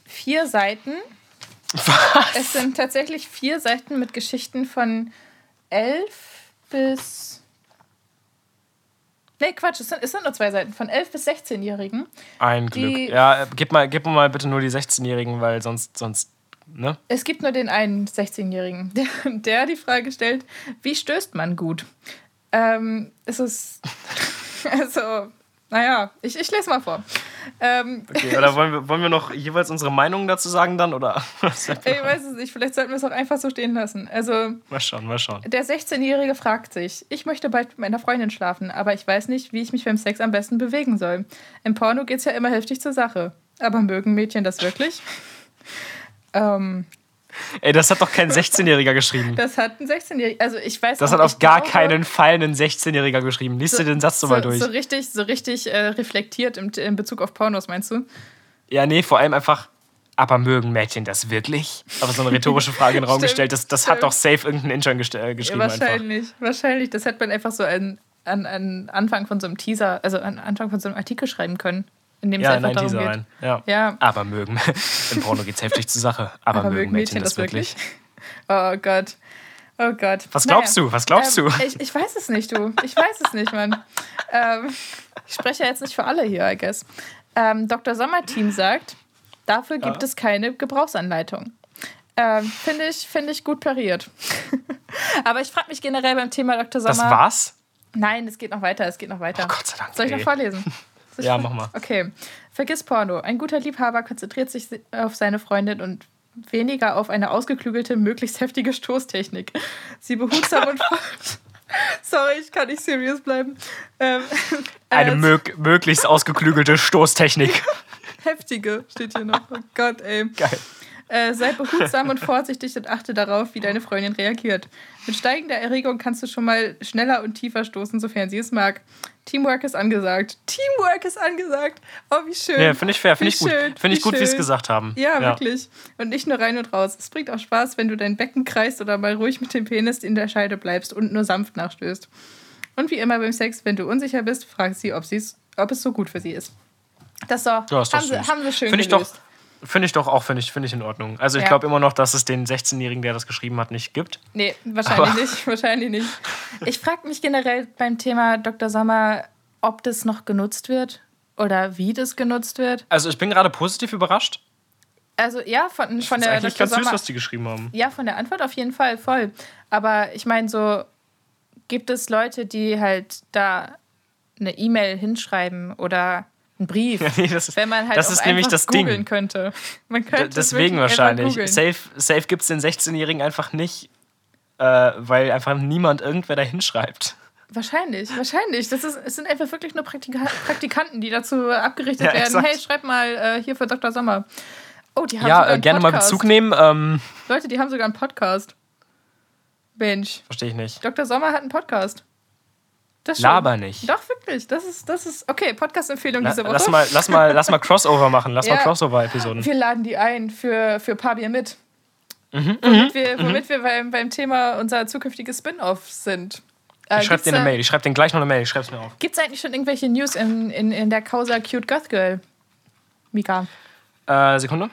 vier Seiten. Was? Es sind tatsächlich vier Seiten mit Geschichten von elf bis. Nee, Quatsch, es sind, es sind nur zwei Seiten. Von elf bis 16-Jährigen. Ein Glück. Ja, gib mal, gib mal bitte nur die 16-Jährigen, weil sonst, sonst, ne? Es gibt nur den einen 16-Jährigen, der, der die Frage stellt: Wie stößt man gut? Ähm, es ist. Also, naja, ich, ich lese mal vor. Ähm, Okay, oder wollen wir, wollen wir noch jeweils unsere Meinungen dazu sagen dann? Oder? ich weiß es nicht, vielleicht sollten wir es auch einfach so stehen lassen. Also, mal schauen, mal schauen. Der 16-Jährige fragt sich, ich möchte bald mit meiner Freundin schlafen, aber ich weiß nicht, wie ich mich beim Sex am besten bewegen soll. Im Porno geht's ja immer heftig zur Sache. Aber mögen Mädchen das wirklich? ähm, Ey, das hat doch kein 16-Jähriger geschrieben. das hat ein 16-Jähriger. Also ich weiß Das auch, hat auf gar glaube, keinen Fall ein 16-Jähriger geschrieben. Lies dir den Satz so, mal durch. So richtig, so richtig äh, reflektiert im, in Bezug auf Pornos, meinst du? Ja, nee, vor allem einfach, aber mögen Mädchen das wirklich? Aber so eine rhetorische Frage in den Raum Stimmt, gestellt, das, das hat doch safe irgendein Intern äh, Ja, geschrieben einfach. wahrscheinlich, wahrscheinlich. Das hätte man einfach so an, an, an Anfang von so einem Teaser, also an Anfang von so einem Artikel schreiben können, in dem Ja, es in einfach darum geht. rein. Ja. Ja, Aber mögen. Im Porno geht's heftig zur Sache. Aber, mögen Mädchen, das wirklich? Oh Gott. Oh Gott. Was glaubst du? Was glaubst ähm, du? Ich, ich weiß es nicht, du. Ich weiß es nicht, Mann. ähm, ich spreche ja jetzt nicht für alle hier, I guess. Ähm, Dr. Sommerteam sagt, dafür gibt Ja. es keine Gebrauchsanleitung. Ähm, Finde ich, find ich gut pariert. Aber ich frage mich generell beim Thema Dr. Sommer. Das war's? Nein, es geht noch weiter, es geht noch weiter. Oh Gott sei Dank. Soll ich noch ey. vorlesen? Ja, mach mal. Okay. Vergiss Porno. Ein guter Liebhaber konzentriert sich auf seine Freundin und weniger auf eine ausgeklügelte, möglichst heftige Stoßtechnik. Sie behutsam und Sorry, ich kann nicht serious bleiben. Ähm, Eine mög möglichst ausgeklügelte Stoßtechnik. heftige steht hier noch. Oh Gott, ey. Geil. Äh, sei behutsam und vorsichtig und achte darauf, wie deine Freundin reagiert. Mit steigender Erregung kannst du schon mal schneller und tiefer stoßen, sofern sie es mag. Teamwork ist angesagt. Teamwork ist angesagt. Oh, wie schön. Ja, finde ich fair, finde ich gut. Finde ich wie gut, wie sie es gesagt haben. Ja, wirklich. Und nicht nur rein und raus. Es bringt auch Spaß, wenn du dein Becken kreist oder mal ruhig mit dem Penis in der Scheide bleibst und nur sanft nachstößt. Und wie immer beim Sex, wenn du unsicher bist, frag sie, ob, sie's, ob es so gut für sie ist. Das so, Ja, ist doch haben, sie, haben sie schön Finde ich doch. Finde ich doch auch, finde ich, finde ich in Ordnung. Also ich Ja. glaube immer noch, dass es den 16-Jährigen, der das geschrieben hat, nicht gibt. Nee, wahrscheinlich Aber- nicht. Wahrscheinlich nicht. Ich frage mich generell beim Thema Dr. Sommer, ob das noch genutzt wird oder wie das genutzt wird. Also ich bin gerade positiv überrascht. Also ja, von, von Das ist der eigentlich Dr. ganz süß, Sommer. was die geschrieben haben. Ja, von der Antwort auf jeden Fall voll. Aber ich meine, so gibt es Leute, die halt da eine E-Mail hinschreiben oder Ein Brief. Nee, das Wenn man halt das auch ist nämlich einfach das Ding. googeln könnte. Man D- könnte es Deswegen wahrscheinlich. Safe, safe gibt es den 16-Jährigen einfach nicht, äh, weil einfach niemand irgendwer da hinschreibt. Wahrscheinlich, wahrscheinlich. Das ist, es sind einfach wirklich nur Praktika Praktikanten, die dazu abgerichtet Ja, werden. exakt. Hey, schreib mal äh, hier für Dr. Sommer. Oh, die haben Ja, sogar äh, einen gerne mal Podcast. Bezug nehmen. Ähm, Leute, die haben sogar einen Podcast. Mensch, Verstehe ich nicht. Dr. Sommer hat einen Podcast. Das schon. Laber nicht. Doch, wirklich. Das ist, das ist okay. Podcast-Empfehlung diese Woche. lass, mal, lass, mal, lass mal Crossover machen. Lass mal Ja. Crossover-Episoden. Wir laden die ein für, für Paar Bier mit. Mhm, womit wir, womit wir beim, beim Thema unser zukünftiges Spin-off sind. Äh, Ich schreib dir eine Mail. Ich schreib dir gleich noch eine Mail. Ich schreib's mir auf. Gibt es eigentlich schon irgendwelche News in, in, in der Causa Cute Goth Girl? Mika, Äh, Sekunde.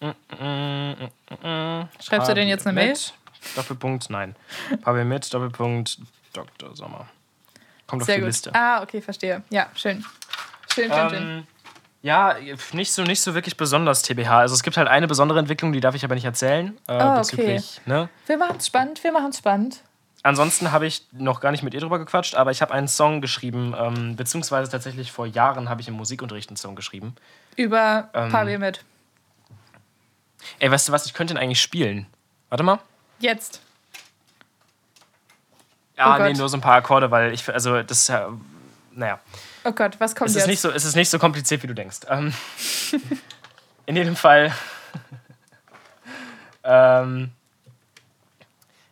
Mm, mm, mm. Schreibst du denn jetzt eine Mail? Mit, Doppelpunkt, nein. Pavel mit, Doppelpunkt, Dr. Sommer. Kommt auf sehr die gut. Liste. Ah, okay, verstehe. Ja, schön. Schön, schön, schön. Ähm, ja, nicht so, nicht so wirklich besonders TBH. Also es gibt halt eine besondere Entwicklung, die darf ich aber nicht erzählen. Äh, Ah, okay. bezüglich, ne? Wir machen es spannend, wir machen es spannend. Ansonsten habe ich noch gar nicht mit ihr drüber gequatscht, aber ich habe einen Song geschrieben, ähm, beziehungsweise tatsächlich vor Jahren habe ich im Musikunterricht einen Song geschrieben. Über Ähm. Mit. Ey, weißt du was, ich könnte ihn eigentlich spielen. Warte mal. Jetzt. Ja, Oh nee, Gott. nur so ein paar Akkorde, weil ich, also das ist ja, naja. Oh Gott, was kommt Es ist, jetzt? nicht so, es ist nicht so kompliziert, wie du denkst. Ähm, in jedem Fall. ähm,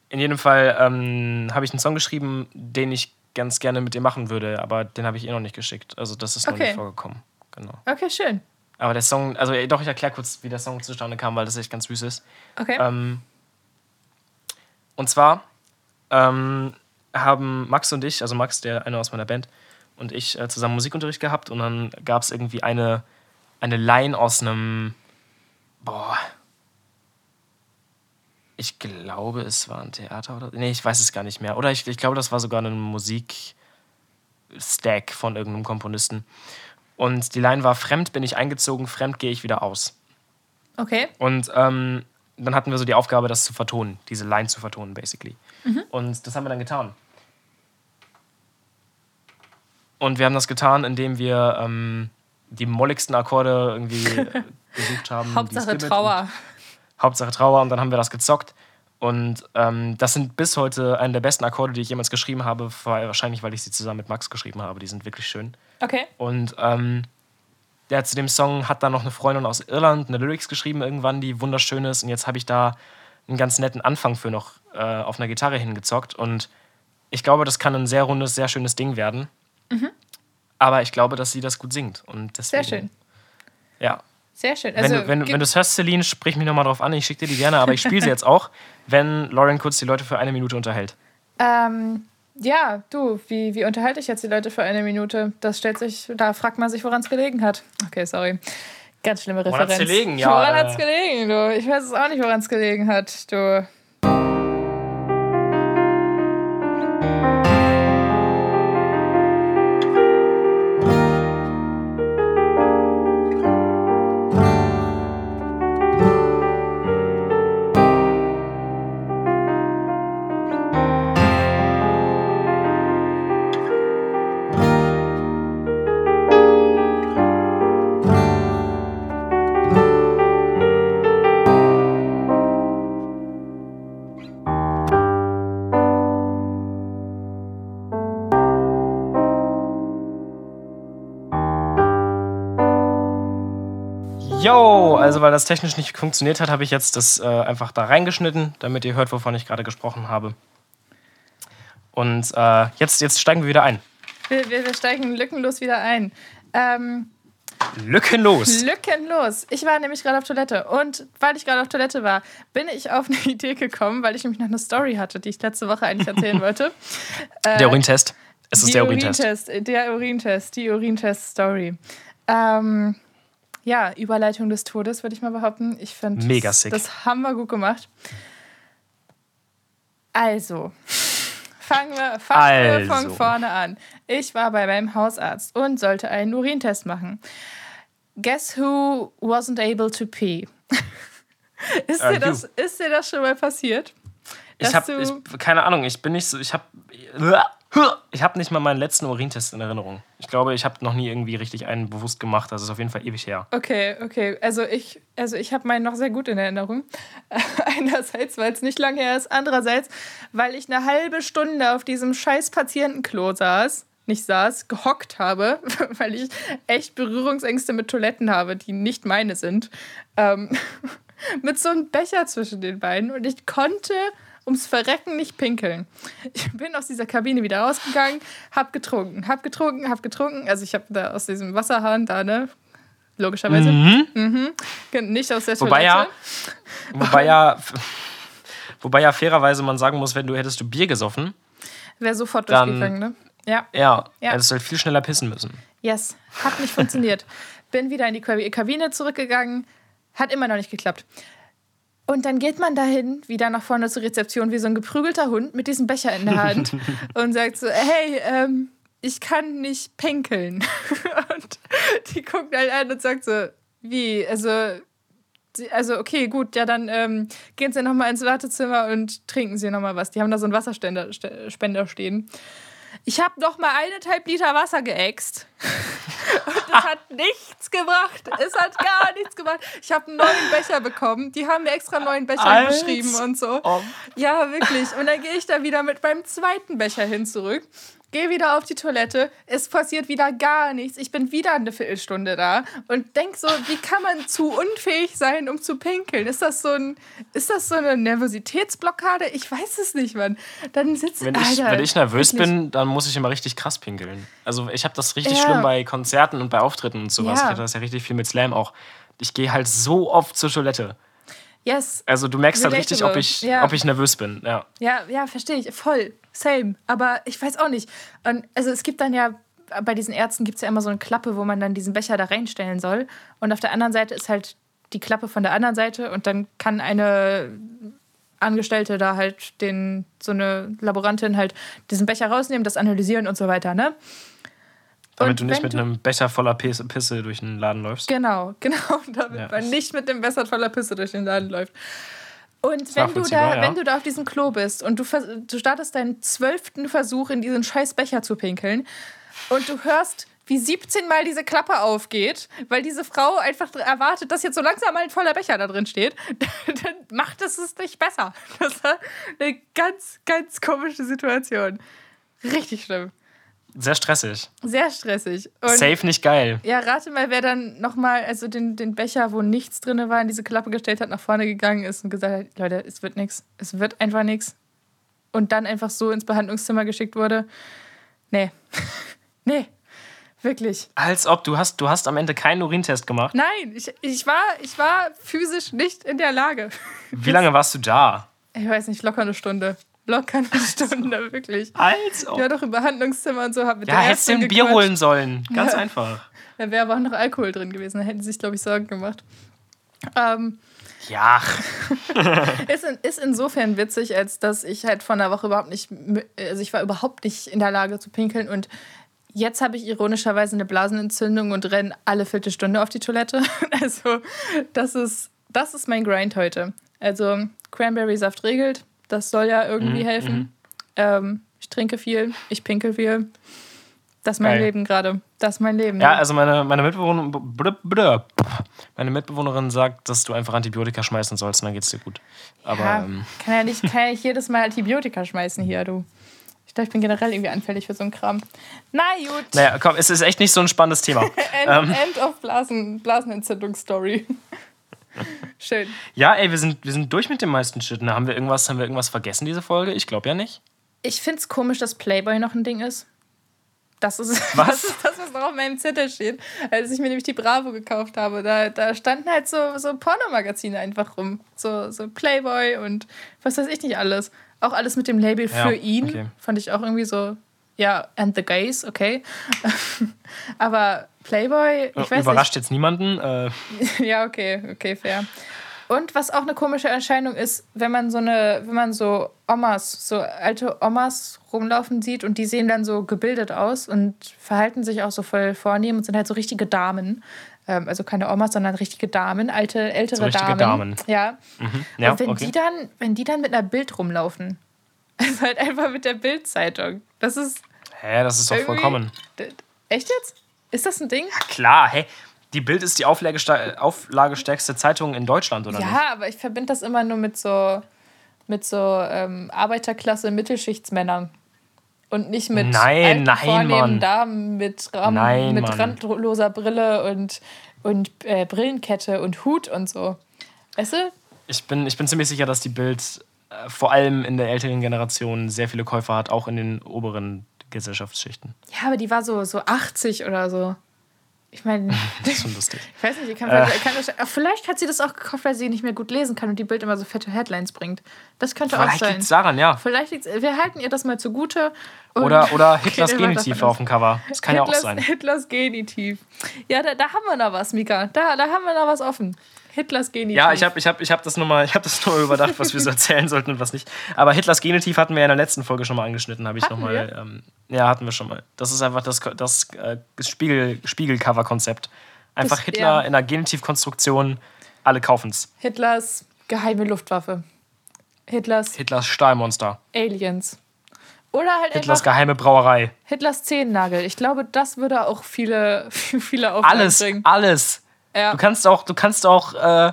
in jedem Fall ähm, habe ich einen Song geschrieben, den ich ganz gerne mit dir machen würde, aber den habe ich ihr noch nicht geschickt. Also das ist noch Okay. nicht vorgekommen. Genau. Okay, schön. Aber der Song, also eh, doch, ich erkläre kurz, wie der Song zustande kam, weil das echt ganz süß ist. Okay. Ähm, und zwar ähm, haben Max und ich, also Max, der eine aus meiner Band, und ich äh, zusammen Musikunterricht gehabt und dann gab es irgendwie eine, eine Line aus einem, boah, ich glaube, es war ein Theater oder, nee, ich weiß es gar nicht mehr. Oder ich, ich glaube, das war sogar ein Musikstack von irgendeinem Komponisten. Und die Line war, fremd bin ich eingezogen, fremd gehe ich wieder aus. Okay. Und ähm, dann hatten wir so die Aufgabe, das zu vertonen, diese Line zu vertonen, basically. Und das haben wir dann getan. Und wir haben das getan, indem wir ähm, die molligsten Akkorde irgendwie gesucht haben. Hauptsache Trauer. Hauptsache Trauer und dann haben wir das gezockt. Und ähm, das sind bis heute eine der besten Akkorde, die ich jemals geschrieben habe, wahrscheinlich, weil ich sie zusammen mit Max geschrieben habe. Die sind wirklich schön. Okay. Und ähm, der zu dem Song hat dann noch eine Freundin aus Irland eine Lyrics geschrieben irgendwann, die wunderschön ist. Und jetzt habe ich da einen ganz netten Anfang für noch äh, auf einer Gitarre hingezockt. Und ich glaube, das kann ein sehr rundes, sehr schönes Ding werden. Aber ich glaube, dass sie das gut singt. Und deswegen, Mhm. Sehr schön. Ja. Sehr schön. Wenn Also, du wenn, du- gib- wenn du es hörst, Celine, sprich mich nochmal drauf an. Ich schicke dir die gerne, aber ich spiele sie jetzt auch, wenn Lauren kurz die Leute für eine Minute unterhält. ähm, ja, du, wie, wie unterhalte ich jetzt die Leute für eine Minute? Das stellt sich, da fragt man sich, woran es gelegen hat. Okay, sorry. Ganz schlimme Woran Referenz. hat's gelegen? Ja, woran äh, hat's gelegen, du? Ich weiß es auch nicht, woran es gelegen hat, du. Yo, also weil das technisch nicht funktioniert hat, habe ich jetzt das äh, einfach da reingeschnitten, damit ihr hört, wovon ich gerade gesprochen habe. Und äh, jetzt, jetzt steigen wir wieder ein. Wir, wir, wir steigen lückenlos wieder ein. Ähm, Lückenlos. lückenlos. Ich war nämlich gerade auf Toilette. Und weil ich gerade auf Toilette war, bin ich auf eine Idee gekommen, weil ich nämlich noch eine Story hatte, die ich letzte Woche eigentlich erzählen wollte. Der Urintest. Es ist der Urintest. Urintest. Der Urintest, die Urintest-Story. Ähm, ja, Überleitung des Todes, würde ich mal behaupten. Ich finde, Mega das, das haben wir gut gemacht. Also, fangen wir, fangen wir von Also. vorne an. Ich war bei meinem Hausarzt und sollte einen Urintest machen. Guess who wasn't able to pee? ist, Äh, dir das, ist dir das schon mal passiert? Ich habe, keine Ahnung, ich bin nicht so, ich habe, Ich habe nicht mal meinen letzten Urintest in Erinnerung. Ich glaube, ich habe noch nie irgendwie richtig einen bewusst gemacht. Das ist auf jeden Fall ewig her. Okay, okay. Also ich, also ich habe meinen noch sehr gut in Erinnerung. Einerseits, weil es nicht lange her ist. Andererseits, weil ich eine halbe Stunde auf diesem scheiß Patientenklo saß. Nicht saß, gehockt habe, weil ich echt Berührungsängste mit Toiletten habe, die nicht meine sind. Ähm, mit so einem Becher zwischen den Beinen. Und ich konnte ums Verrecken nicht pinkeln. Ich bin aus dieser Kabine wieder rausgegangen, hab getrunken, hab getrunken, hab getrunken. Also ich habe da aus diesem Wasserhahn da, ne? Logischerweise. Mhm. Mhm. Nicht aus der wobei Ja, wobei ja, wobei ja fairerweise man sagen muss, wenn du hättest du Bier gesoffen. Wäre sofort durchgegangen, ne? Ja. Ja, ja. hättest du halt viel schneller pissen müssen. Yes, hat nicht funktioniert. Bin wieder in die Kabine zurückgegangen, hat immer noch nicht geklappt. Und dann geht man dahin, wieder nach vorne zur Rezeption, wie so ein geprügelter Hund mit diesem Becher in der Hand und sagt so: Hey, ähm, ich kann nicht pinkeln. und die guckt halt an und sagt so: Wie? Also, also okay, gut, ja, dann ähm, gehen Sie nochmal ins Wartezimmer und trinken Sie nochmal was. Die haben da so einen Wasserspender stehen. Ich habe noch mal eineinhalb Liter Wasser geäxt. Und es hat nichts gebracht. Es hat gar nichts gebracht. Ich habe einen neuen Becher bekommen. Die haben mir extra einen neuen Becher Als beschrieben und so. Ob. Ja, wirklich. Und dann gehe ich da wieder mit meinem zweiten Becher hin zurück gehe wieder auf die Toilette, es passiert wieder gar nichts. Ich bin wieder eine Viertelstunde da und denk so, wie kann man zu unfähig sein, um zu pinkeln? Ist das so, ein, ist das so eine Nervositätsblockade? Ich weiß es nicht, Mann. Dann sitzt wenn ich, Wenn ich nervös wirklich. bin, dann muss ich immer richtig krass pinkeln. Also ich habe das richtig ja. schlimm bei Konzerten und bei Auftritten und sowas. Ja. Ich hatte das ja richtig viel mit Slam auch. Ich gehe halt so oft zur Toilette. Yes. Also du merkst halt richtig, ob ich, ja. ob ich nervös bin. Ja, ja, ja verstehe ich. Voll. Same. Aber ich weiß auch nicht. Und also es gibt dann ja, bei diesen Ärzten gibt es ja immer so eine Klappe, wo man dann diesen Becher da reinstellen soll. Und auf der anderen Seite ist halt die Klappe von der anderen Seite und dann kann eine Angestellte da halt den, so eine Laborantin halt diesen Becher rausnehmen, das analysieren und so weiter, ne? Damit und du nicht mit einem Becher voller Pisse durch den Laden läufst. Genau, genau, damit ja. man nicht mit dem Becher voller Pisse durch den Laden läuft. Und wenn du, da, ja. wenn du da auf diesem Klo bist und du, du startest deinen zwölften Versuch, in diesen scheiß Becher zu pinkeln und du hörst, wie 17 Mal diese Klappe aufgeht, weil diese Frau einfach erwartet, dass jetzt so langsam mal ein voller Becher da drin steht, dann macht es es nicht besser. Das war eine ganz, ganz komische Situation. Richtig schlimm. Sehr stressig. Sehr stressig. Und Safe nicht geil. Ja, rate mal, wer dann nochmal, also den, den Becher, wo nichts drin war, in diese Klappe gestellt hat, nach vorne gegangen ist und gesagt hat, Leute, es wird nichts. Es wird einfach nichts. Und dann einfach so ins Behandlungszimmer geschickt wurde. Nee. nee. Wirklich. Als ob du hast, du hast am Ende keinen Urintest gemacht. Nein, ich, ich, war, ich war physisch nicht in der Lage. Wie lange warst du da? Ich weiß nicht, locker eine Stunde locker eine Stunde, wirklich. Als ob. Ja, doch im Behandlungszimmer und so. Hab mit ja, hättest du ein Bier holen sollen. Ganz ja. einfach. Da wäre aber auch noch Alkohol drin gewesen. Da hätten sie sich, glaube ich, Sorgen gemacht. Ähm, ja. ist, in, ist insofern witzig, als dass ich halt von der Woche überhaupt nicht, also ich war überhaupt nicht in der Lage zu pinkeln und jetzt habe ich ironischerweise eine Blasenentzündung und renne alle Viertelstunde auf die Toilette. Also das ist, das ist mein Grind heute. Also Cranberry-Saft regelt, das soll ja irgendwie mhm. helfen. Mhm. Ähm, ich trinke viel, ich pinkel viel. Das ist mein Geil. Leben gerade. Das ist mein Leben. Ja, also meine, meine, Mitbewohnerin, meine Mitbewohnerin sagt, dass du einfach Antibiotika schmeißen sollst und dann geht's dir gut. Aber, ja, ähm. kann, ja nicht, kann ja nicht jedes Mal Antibiotika schmeißen hier, du. Ich glaube, ich bin generell irgendwie anfällig für so einen Kram. Na gut. Naja, komm, es ist echt nicht so ein spannendes Thema. end, ähm. end of Blasen, Blasenentzündungsstory. Schön. Ja, ey, wir sind, wir sind durch mit den meisten Schritten. Haben wir irgendwas, haben wir irgendwas vergessen, diese Folge? Ich glaube ja nicht. Ich finde es komisch, dass Playboy noch ein Ding ist. Das ist, was? das ist das, was noch auf meinem Zettel steht. Als ich mir nämlich die Bravo gekauft habe, da, da standen halt so, so Pornomagazine einfach rum. So, so Playboy und was weiß ich nicht alles. Auch alles mit dem Label für ja, ihn. Okay. Fand ich auch irgendwie so, ja, and the gays, okay. Aber Playboy, ich weiß Überrascht nicht. jetzt niemanden. Äh. ja, okay, okay, fair. Und was auch eine komische Erscheinung ist, wenn man so eine, wenn man so Omas, so alte Omas rumlaufen sieht und die sehen dann so gebildet aus und verhalten sich auch so voll vornehm und sind halt so richtige Damen. Ähm, also keine Omas, sondern richtige Damen, alte, ältere so richtige Damen. Damen. Ja. Mhm. ja. Und wenn okay. die dann, wenn die dann mit einer Bild rumlaufen, Also halt einfach mit der Bildzeitung. Das ist. Hä, das ist doch vollkommen. Echt jetzt? Ist das ein Ding? Klar, hä? Die Bild ist die auflagestärkste Zeitung in Deutschland, oder nicht? Ja, aber ich verbinde das immer nur mit so, mit so ähm, Arbeiterklasse Mittelschichtsmännern. Und nicht mit Nein, alten, nein, vornehmen Mann. Damen mit, Ram Nein, mit Mann. randloser Brille und, und äh, Brillenkette und Hut und so. Weißt du? Ich bin, ich bin ziemlich sicher, dass die Bild äh, vor allem in der älteren Generation sehr viele Käufer hat, auch in den oberen Gesellschaftsschichten. Ja, aber die war so, so 80 oder so. Ich meine, Das ist schon lustig. ich weiß nicht, ich kann, Äh. kann vielleicht hat sie das auch gekauft, weil sie nicht mehr gut lesen kann und die Bild immer so fette Headlines bringt. Das könnte auch Vielleicht sein. liegt es daran, ja. Vielleicht liegt's, wir halten ihr das mal zugute. Oder, oder Hitlers Genitiv auf dem Cover. Das kann ja auch Hitlers, sein. Hitlers Genitiv. Ja, da, da haben wir noch was, Mika. Da, da haben wir noch was offen. Hitlers Genitiv. Ja, ich habe ich hab, ich hab das nochmal hab das überdacht, was wir so erzählen sollten und was nicht. Aber Hitlers Genitiv hatten wir ja in der letzten Folge schon mal angeschnitten, habe ich nochmal. Ähm, ja, hatten wir schon mal. Das ist einfach das, das äh, Spiegel, Spiegelcover-Konzept. Einfach Das- Hitler ja. in einer Genitivkonstruktion, alle kaufen's. Hitlers geheime Luftwaffe. Hitlers Hitlers Stahlmonster. Aliens. Oder halt Hitlers geheime Brauerei. Hitlers Zehennagel. Ich glaube, das würde auch viele, viele Auflagen Alles, bringen. alles. Ja. Du kannst auch, du kannst auch äh,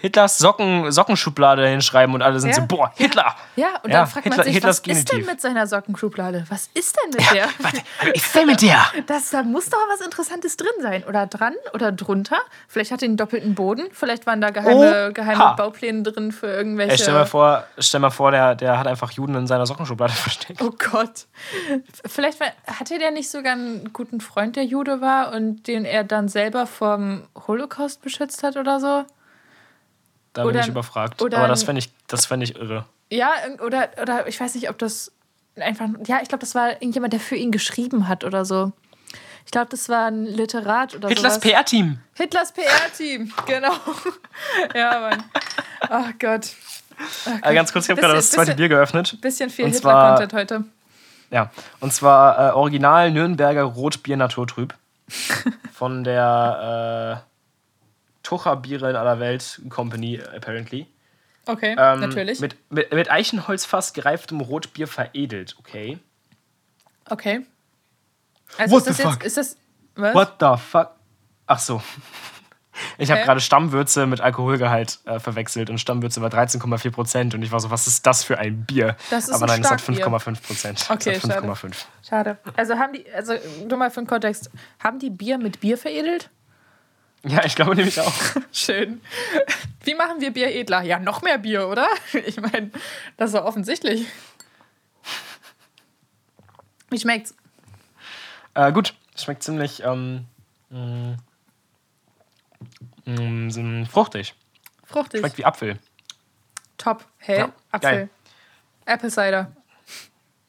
Hitlers Socken, Sockenschublade hinschreiben und alle sind Ja. so, boah, Hitler! Ja, und Ja, dann fragt Hitler- man sich, Hitlers was ist denn Genitiv. mit seiner Sockenschublade? Was ist denn mit der? Warte, was ist denn mit der? Das, da muss doch was Interessantes drin sein. Oder dran oder drunter. Vielleicht hat er einen doppelten Boden. Vielleicht waren da geheime, Oha. geheime Baupläne drin für irgendwelche. Ey, stell mal vor, stell mal vor der, der hat einfach Juden in seiner Sockenschublade versteckt. Oh Gott. Vielleicht war, hatte der nicht sogar einen guten Freund, der Jude war und den er dann selber vom Holocaust beschützt hat oder so? Da bin Oder- ich überfragt. oder Aber das fände ich, das fänd ich irre. Ja, oder, oder ich weiß nicht, ob das einfach. Ja, ich glaube, das war irgendjemand, der für ihn geschrieben hat oder so. Ich glaube, das war ein Literat oder Hitlers sowas. PR-Team. Hitlers PR-Team, genau. ja, Mann. Oh Gott. Äh, ganz kurz, ich habe gerade das zweite bisschen- Bier geöffnet. Bisschen viel Hitler-Content heute. Ja, und zwar äh, Original Nürnberger Rotbier Naturtrüb. Von der äh, Tucher Biere in aller Welt Company, apparently. Okay, Ähm, natürlich. Mit, mit, mit Eichenholzfass gereiftem Rotbier veredelt, okay. okay. Also What ist das the jetzt. fuck? Ist das. Was? What the fuck? Ach so. Ich habe Hä? gerade Stammwürze mit Alkoholgehalt äh, verwechselt und Stammwürze war 13,4 Prozent und ich war so, was ist das für ein Bier? Das ist Aber ein nein, es hat Starkbier. 5,5 Prozent. Okay, schade. 5,5. Schade. Also haben die, also nur mal für den Kontext, haben die Bier mit Bier veredelt? Ja, ich glaube nämlich auch. Schön. Wie machen wir Bier edler? Ja, noch mehr Bier, oder? Ich meine, das ist doch offensichtlich. Wie schmeckt's? Äh, gut, schmeckt ziemlich ähm, mh, mh, so fruchtig. Fruchtig. Schmeckt wie Apfel. Top. Hä? Ja, Apfel. geil. Apple Cider.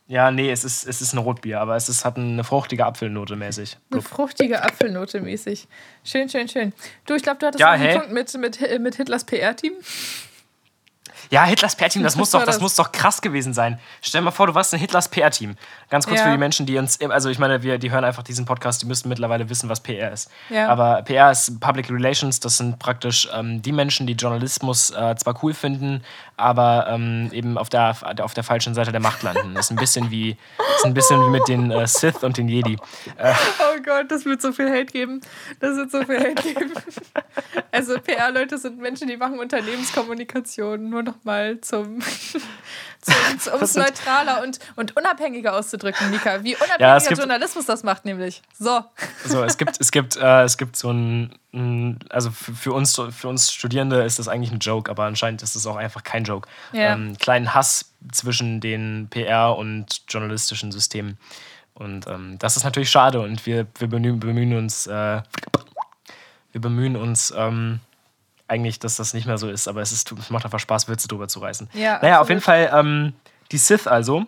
Ja, nee, es ist, es ist ein Rotbier, aber es ist, hat eine fruchtige Apfelnote mäßig. Eine fruchtige Apfelnote mäßig. Schön, schön, schön. Du, ich glaube, du hattest Ja, einen hä? Punkt mit, mit, mit Hitlers PR-Team. Ja, Hitlers PR-Team, das, muss doch, das das? muss doch krass gewesen sein. Stell dir mal vor, du warst ein Hitlers PR-Team. Ganz kurz Ja. für die Menschen, die uns, also ich meine, wir, die hören einfach diesen Podcast, die müssen mittlerweile wissen, was PR ist. Ja. Aber PR ist Public Relations, das sind praktisch ähm, die Menschen, die Journalismus äh, zwar cool finden, aber ähm, eben auf der, auf der falschen Seite der Macht landen. Das ist ein bisschen wie, ist ein bisschen wie mit den äh, Sith und den Jedi. Oh Gott, das wird so viel Hate geben. Das wird so viel Hate geben. Also PR-Leute sind Menschen, die machen Unternehmenskommunikation nur noch mal zum um es neutraler und, und unabhängiger auszudrücken, Nika. Wie unabhängiger Ja, gibt- Journalismus das macht, nämlich. So. So, es gibt, es gibt, äh, es gibt so ein, ein also für, für, uns, für uns Studierende ist das eigentlich ein Joke, aber anscheinend ist es auch einfach kein Joke. Ja. Ähm, kleinen Hass zwischen den PR- und journalistischen Systemen. Und ähm, das ist natürlich schade und wir, wir bemühen, bemühen uns, äh, wir bemühen uns ähm, eigentlich, dass das nicht mehr so ist, aber es, ist, es macht einfach Spaß, Witze drüber zu reißen. Ja, naja, auf absolut. jeden Fall ähm, die Sith also.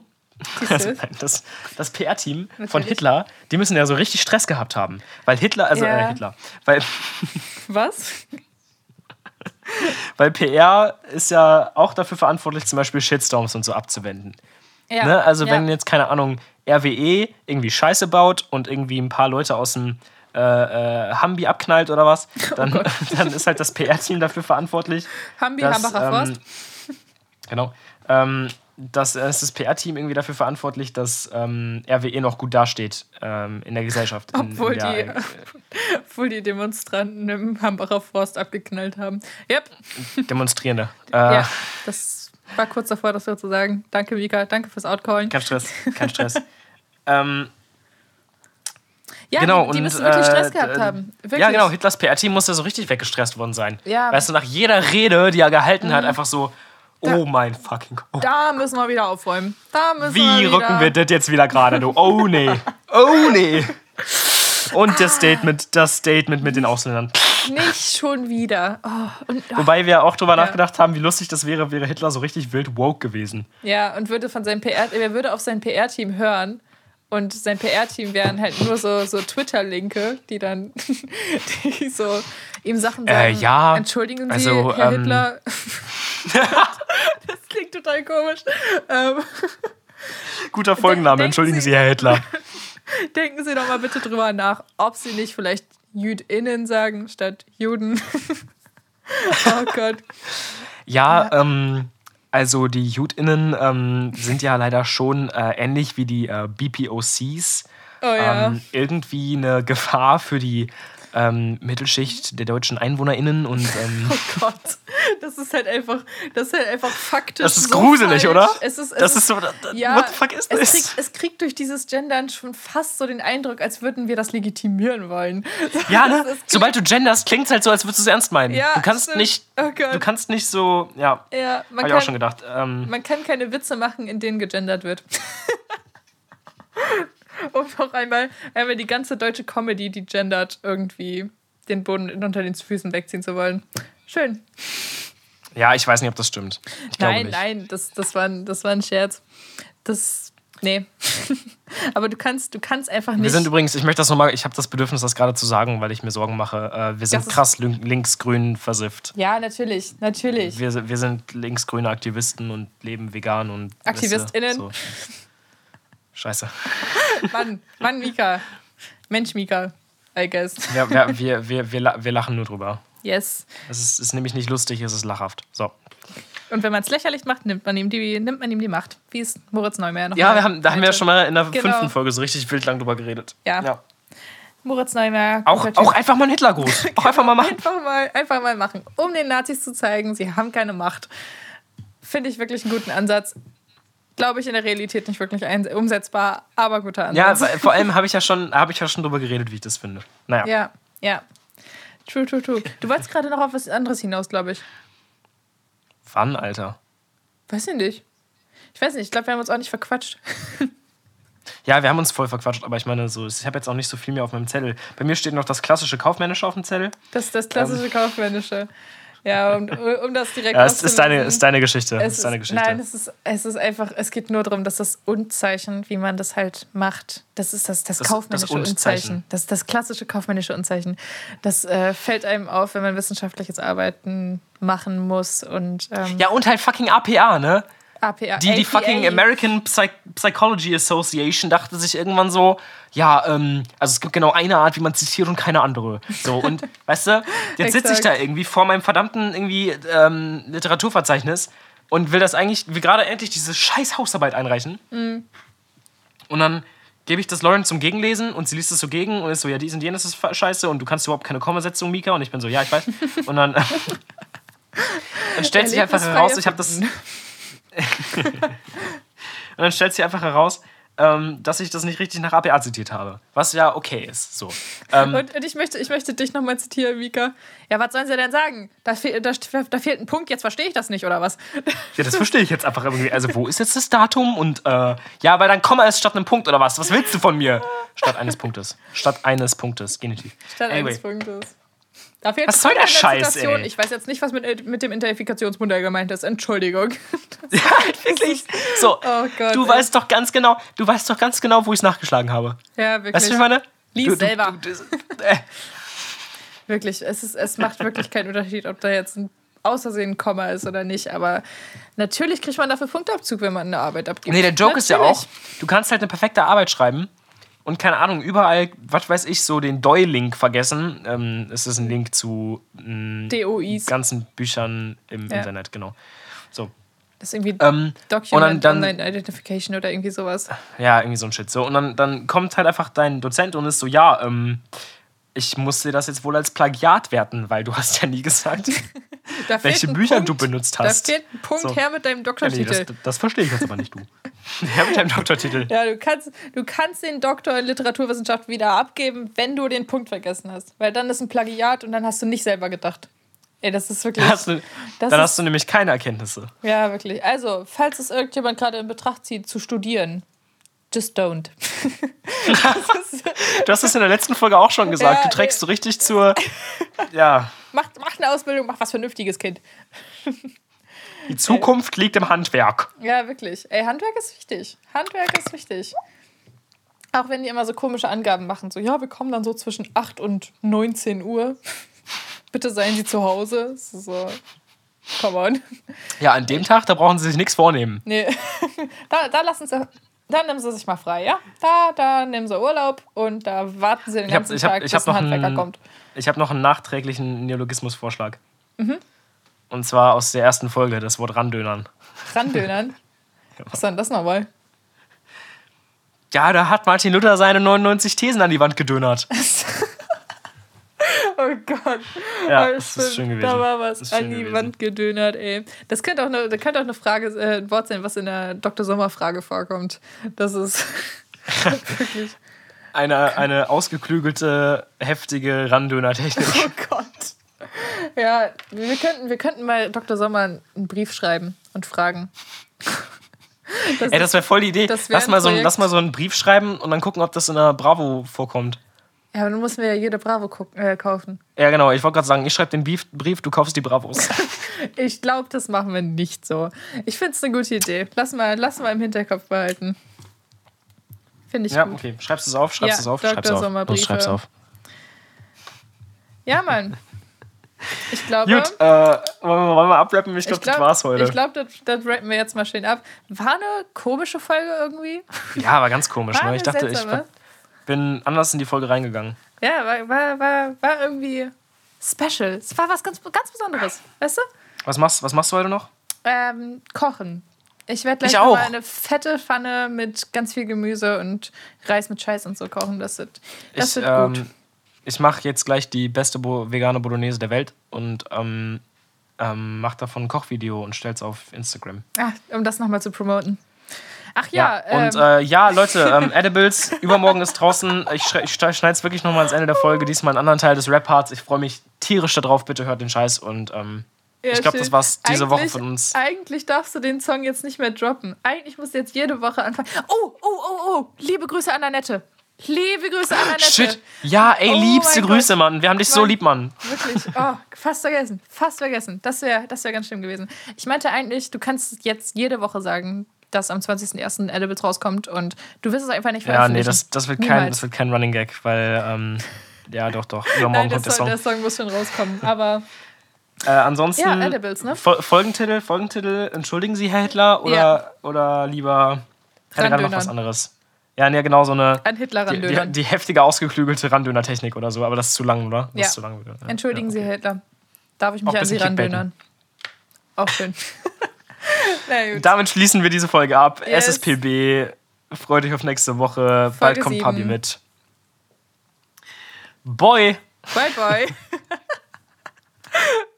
Die Also, Sith. das, das PR-Team von. Hitler, die müssen ja so richtig Stress gehabt haben. Weil Hitler, also Ja. äh, Hitler, weil, Was? weil PR ist ja auch dafür verantwortlich, zum Beispiel Shitstorms und so abzuwenden. Ja. Ne? Also wenn jetzt, keine Ahnung, RWE irgendwie Scheiße baut und irgendwie ein paar Leute aus dem äh, äh, Hambi abknallt oder was, Oh dann, dann ist halt das PR-Team dafür verantwortlich. Hambi, dass, Hambacher ähm, Forst. Genau. Ähm, das, ist das PR-Team irgendwie dafür verantwortlich, dass ähm, RWE noch gut dasteht ähm, in der Gesellschaft. In, Obwohl, in der, die, äh, obwohl die Demonstranten im Hambacher Forst abgeknallt haben. Yep. Demonstrierende. Äh, Ja, das war kurz davor, das so zu sagen. Danke, Vika. Danke fürs Outcalling. Kein Stress, kein Stress. ähm, Ja, genau, die, die und, müssen wirklich Stress äh, gehabt haben. Wirklich. Ja, genau. Hitlers PR-Team muss ja so richtig weggestresst worden sein. Ja. Mhm. Weißt du, nach jeder Rede, die er gehalten hat, einfach so, oh mein fucking Gott. Da müssen wir wieder aufräumen. Da müssen Wie wir wieder. rücken wir das jetzt wieder gerade, du? Oh nee. Oh nee. Und das Statement, das Statement mit den Ausländern. Nicht schon wieder. Oh, und, oh, Wobei wir auch drüber Ja. nachgedacht haben, wie lustig das wäre, wäre Hitler so richtig wild woke gewesen. ja, und würde von seinem PR, er würde auf sein PR-Team hören. Und sein PR-Team wären halt nur so, so Twitter-Linke, die dann die so ihm Sachen sagen. Äh, ja, Entschuldigen Sie, also, Herr ähm, Hitler. das klingt total komisch. Ähm, Guter Folgenname, entschuldigen Sie- Sie, Herr Hitler. denken Sie doch mal bitte drüber nach, ob Sie nicht vielleicht JüdInnen sagen statt Juden. oh Gott. Ja, ähm, also die JudInnen ähm, sind ja leider schon äh, ähnlich wie die äh, BPOCs. Oh ja. ähm, irgendwie eine Gefahr für die ähm, Mittelschicht der deutschen EinwohnerInnen und ähm, Oh Gott, das ist halt einfach, das ist halt einfach faktisch. das ist so gruselig, falsch. oder? Es ist, es das ist so, ja, what the fuck ist es das? kriegt, es kriegt durch dieses Gendern schon fast so den Eindruck, als würden wir das legitimieren wollen. Ja, ne? Sobald du genders, klingt es halt so, als würdest du es ernst meinen. Ja, du kannst stimmt. nicht, Oh du kannst nicht so, ja, Ja, man hab ich auch schon gedacht. Ähm, man kann keine Witze machen, in denen gegendert wird. um noch einmal, einmal die ganze deutsche Comedy, die gendert, irgendwie den Boden unter den Füßen wegziehen zu wollen. Schön. ja, ich weiß nicht, ob das stimmt. Ich Nein, nein, das, das, war ein, das war ein Scherz. Das. Nee. Aber du kannst, du kannst einfach nicht. Wir sind übrigens, ich möchte das nochmal, ich habe das Bedürfnis, das gerade zu sagen, weil ich mir Sorgen mache. Äh, wir sind krass lin- linksgrün versifft. ja, natürlich, natürlich. Wir, sind- wir sind linksgrüne Aktivisten und leben vegan und. AktivistInnen? So. Scheiße. Mann, Mann, Mika. Mensch, Mika, I guess. Wir, wir, wir, wir, wir, la- wir lachen nur drüber. Yes. Es ist, ist nämlich nicht lustig, es ist lachhaft. So. Und wenn man es lächerlich macht, nimmt man ihm die, nimmt man ihm die Macht. Wie es Moritz Neumeier noch Ja, wir haben, da haben wir ja schon mal in der Genau. fünften Folge so richtig wild lang drüber geredet. Ja. Moritz Neumeier. Auch, auch einfach mal einen Hitlergruß. Auch einfach mal machen. Einfach mal, einfach mal machen, um den Nazis zu zeigen, sie haben keine Macht. Finde ich wirklich einen guten Ansatz. Glaube ich in der Realität nicht wirklich umsetzbar, aber guter Ja, Ansatz. weil- vor allem habe ich, ja schon- hab ich ja schon drüber geredet, wie ich das finde. Naja. ja, ja. True, true, true. Du wolltest gerade noch auf was anderes hinaus, glaube ich. Wann, Alter? Weiß ich nicht. Ich weiß nicht, ich glaube, wir haben uns auch nicht verquatscht. Ja, wir haben uns voll verquatscht, aber ich meine, so, ich habe jetzt auch nicht so viel mehr auf meinem Zettel. Bei mir steht noch das klassische Kaufmännische auf dem Zettel. Das ist das klassische Kaufmännische. Ja, um, um das direkt Ja, es ist deine, ist deine Geschichte. Es ist deine Geschichte. Nein, es ist, es ist einfach, es geht nur darum, dass das Unzeichen, wie man das halt macht, das ist das, das, Das- kaufmännische das Unzeichen. Unzeichen. Das ist das klassische kaufmännische Unzeichen. Das äh, fällt einem auf, wenn man wissenschaftliches Arbeiten machen muss und ähm, ja, und halt fucking APA, ne? APA. Die, die APA. fucking American Psych Psychology Association dachte sich irgendwann so, ja, ähm, also es gibt genau eine Art, wie man zitiert und keine andere. So, und weißt du, jetzt sitze ich da irgendwie vor meinem verdammten irgendwie ähm, Literaturverzeichnis und will das eigentlich, will gerade endlich diese scheiß Hausarbeit einreichen. Mhm. Und dann gebe ich das Lauren zum Gegenlesen und sie liest es so gegen und ist so, ja, dies und jenes ist scheiße und du kannst überhaupt keine Kommasetzung, Mika. Und ich bin so, ja, ich weiß. Und dann, dann stellt sich einfach heraus, ich habe das. Und dann stellt sich einfach heraus, ähm, dass ich das nicht richtig nach APA zitiert habe. Was ja okay ist. So. Ähm, Und, und ich, möchte, ich möchte dich nochmal zitieren, Mika. Ja, was sollen sie denn sagen? Da, fehl, da, da fehlt ein Punkt, jetzt verstehe ich das nicht, oder was? ja, das verstehe ich jetzt einfach irgendwie. Also, wo ist jetzt das Datum? Und äh, ja, weil dann Komma ist statt einem Punkt oder was? Was willst du von mir? Statt eines Punktes. Statt eines Punktes. Genitiv. Statt Anyway. eines Punktes. Da fehlt Was soll der Scheiß, ey? Ich weiß jetzt nicht, was mit, mit dem Identifikationsmodell gemeint ist. Entschuldigung. Ja, halt wirklich. So, Oh Gott, du ey. weißt doch ganz genau, du weißt doch ganz genau, wo ich es nachgeschlagen habe. Ja, wirklich. Weißt du, ich meine? Lies du, selber. Du, du, äh, Wirklich. Es, ist, es macht wirklich keinen Unterschied, ob da jetzt ein außersehen Komma ist oder nicht. Aber natürlich kriegt man dafür Punktabzug, wenn man eine Arbeit abgibt. Nee, der Joke ist ja Natürlich. auch, du kannst halt eine perfekte Arbeit schreiben und keine Ahnung, überall, was weiß ich, so den DOI-Link vergessen. Ähm, es ist ein Link zu DOIs. ganzen Büchern im Ja. Internet, genau. So. Das ist irgendwie Ähm, Document und dann- dann- Online Identification oder irgendwie sowas. Ja, irgendwie so ein Shit. So, und dann, dann kommt halt einfach dein Dozent und ist so, ja, ähm, ich muss dir das jetzt wohl als Plagiat werten, weil du hast ja nie gesagt, Da welche Bücher Punkt, du benutzt Da hast. fehlt ein Punkt So. her mit deinem Ja, nee, Doktortitel. das, das verstehe ich jetzt aber nicht, du. Ja, mit deinem Doktortitel. Ja, du kannst, du kannst den Doktor in Literaturwissenschaft wieder abgeben, wenn du den Punkt vergessen hast. Weil dann ist ein Plagiat und dann hast du nicht selber gedacht. Ey, das ist wirklich. Dann hast du, das dann ist, hast du nämlich keine Erkenntnisse. Ja, wirklich. Also, falls es irgendjemand gerade in Betracht zieht, zu studieren, just don't. Du hast es in der letzten Folge auch schon gesagt. Ja, du trägst so richtig zur. Ja, mach, mach eine Ausbildung, mach was Vernünftiges, Kind. die Zukunft liegt im Handwerk. Ja, wirklich. Ey, Handwerk ist wichtig. Handwerk ist wichtig. Auch wenn die immer so komische Angaben machen. So, ja, wir kommen dann so zwischen 8 und 19 Uhr. Bitte seien Sie zu Hause. So, come on. Ja, an dem Tag, da brauchen sie sich nichts vornehmen. Nee. Da, da lassen Sie. Da nehmen Sie sich mal frei, ja? Da, da nehmen Sie Urlaub und da warten Sie den Ich hab- ganzen ich hab- Tag, ich bis ein Handwerker ein- kommt. Ich habe noch einen nachträglichen Neologismusvorschlag. Mhm. Und zwar aus der ersten Folge, das Wort Randönern. Randönern. Was ist denn das nochmal? Ja, da hat Martin Luther seine 99 Thesen an die Wand gedönert. Oh Gott. Ja, Aber das ist schön gewesen. Da war was an die gewesen. Wand gedönert, ey. Das könnte auch eine, das könnte auch eine Frage, äh, ein Wort sein, was in der Dr. Sommer-Frage vorkommt. Das ist wirklich. Eine, eine ausgeklügelte, heftige Randöner-Technik. Oh Gott. Ja, wir könnten, wir könnten mal Dr. Sommer einen Brief schreiben und fragen. Das Ey, das wäre voll die Idee. Lass mal, so, lass mal so einen Brief schreiben und dann gucken, ob das in der Bravo vorkommt. Ja, aber dann müssen wir ja jede Bravo äh, kaufen. Ja, genau. Ich wollte gerade sagen, ich schreibe den Brief, Brief, du kaufst die Bravos. Ich glaube, das machen wir nicht so. Ich finde es eine gute Idee. Lass mal, lass mal im Hinterkopf behalten. Finde ich ja, gut. okay. Schreibst du es auf? Schreibst Ja, du es auf? Dr. Schreibst du auf. Los, schreib's auf. Ja, Mann. Ich glaube. Gut, äh, wollen, wir, wollen wir abrappen? Ich glaube, ich glaub, das war's heute. Ich glaube, das, das rappen wir jetzt mal schön ab. War eine komische Folge irgendwie. ja, war ganz komisch. War Ne? Ich dachte, ich seltsame. Bin anders in die Folge reingegangen. Ja, war, war, war, war irgendwie special. Es war was ganz, ganz Besonderes. Weißt du? Was machst, was machst du heute noch? Ähm, kochen. Ich werde gleich Ich mal eine fette Pfanne mit ganz viel Gemüse und Reis mit Scheiß und so kochen. Das wird, das ich wird gut. ähm, ich mache jetzt gleich die beste Bo vegane Bolognese der Welt und ähm, ähm, mache davon ein Kochvideo und stell's auf Instagram. Ah, um das nochmal zu promoten. Ach ja, und ähm, äh, ja, Leute, ähm, Edibles, übermorgen ist draußen. Ich, ich schneide es wirklich nochmal ans Ende der Folge. Diesmal einen anderen Teil des Rap-Parts. Ich freue mich tierisch darauf. Bitte hört den Scheiß. Und ähm, ja, ich glaube, das war's diese Woche Eigentlich- von uns. Eigentlich darfst du den Song jetzt nicht mehr droppen. Eigentlich musst du jetzt jede Woche anfangen. Oh, oh, oh, oh. Liebe Grüße an Annette. Liebe Grüße an Annette. Shit. Ja, ey, Oh liebste Grüße, Gott. Mann. Wir haben dich so Mann. lieb, Mann. Wirklich. Oh, fast vergessen. Fast vergessen. Das wäre das wär ganz schlimm gewesen. Ich meinte eigentlich, du kannst jetzt jede Woche sagen, dass am 20.01. Edibles rauskommt und du wirst es einfach nicht Ja, veröffentlichen. nee, das, das, wird kein, das wird kein Running Gag, weil, ähm, ja, doch, doch. Übermorgen kommt der Song, Song. der Song muss schon rauskommen. Aber Äh, ansonsten. Ja, Edibles, ne? Fol Folgentitel, Folgentitel, entschuldigen Sie, Herr Hitler, oder, Ja. oder lieber. Ich hatte gerade noch was anderes. Ja, nee, genau, so eine. an Hitler Die, die, die heftige, ausgeklügelte Randöner-Technik oder so, aber das ist zu lang, oder? Das Ja. ist zu lang. Ja, Entschuldigen ja, Sie, okay. Herr Hitler. Darf ich Auch mich ein an Sie randönern? Auch schön. Na gut. Damit schließen wir diese Folge ab. Yes. SSPB. Freut euch auf nächste Woche. Bald Folge kommt sieben. Papi mit. Boy! Bye, bye.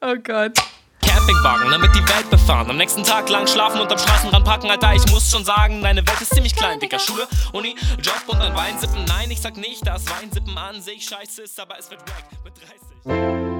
oh Gott. Campingwagen, damit die Welt befahren. Am nächsten Tag lang schlafen und am Straßenrand parken, Alter. Ich muss schon sagen, deine Welt ist ziemlich klein. Dicker Schule, Uni, Job und dann Weinsippen. Nein, ich sag nicht, dass Weinsippen an sich scheiße ist, aber es wird wack mit 30.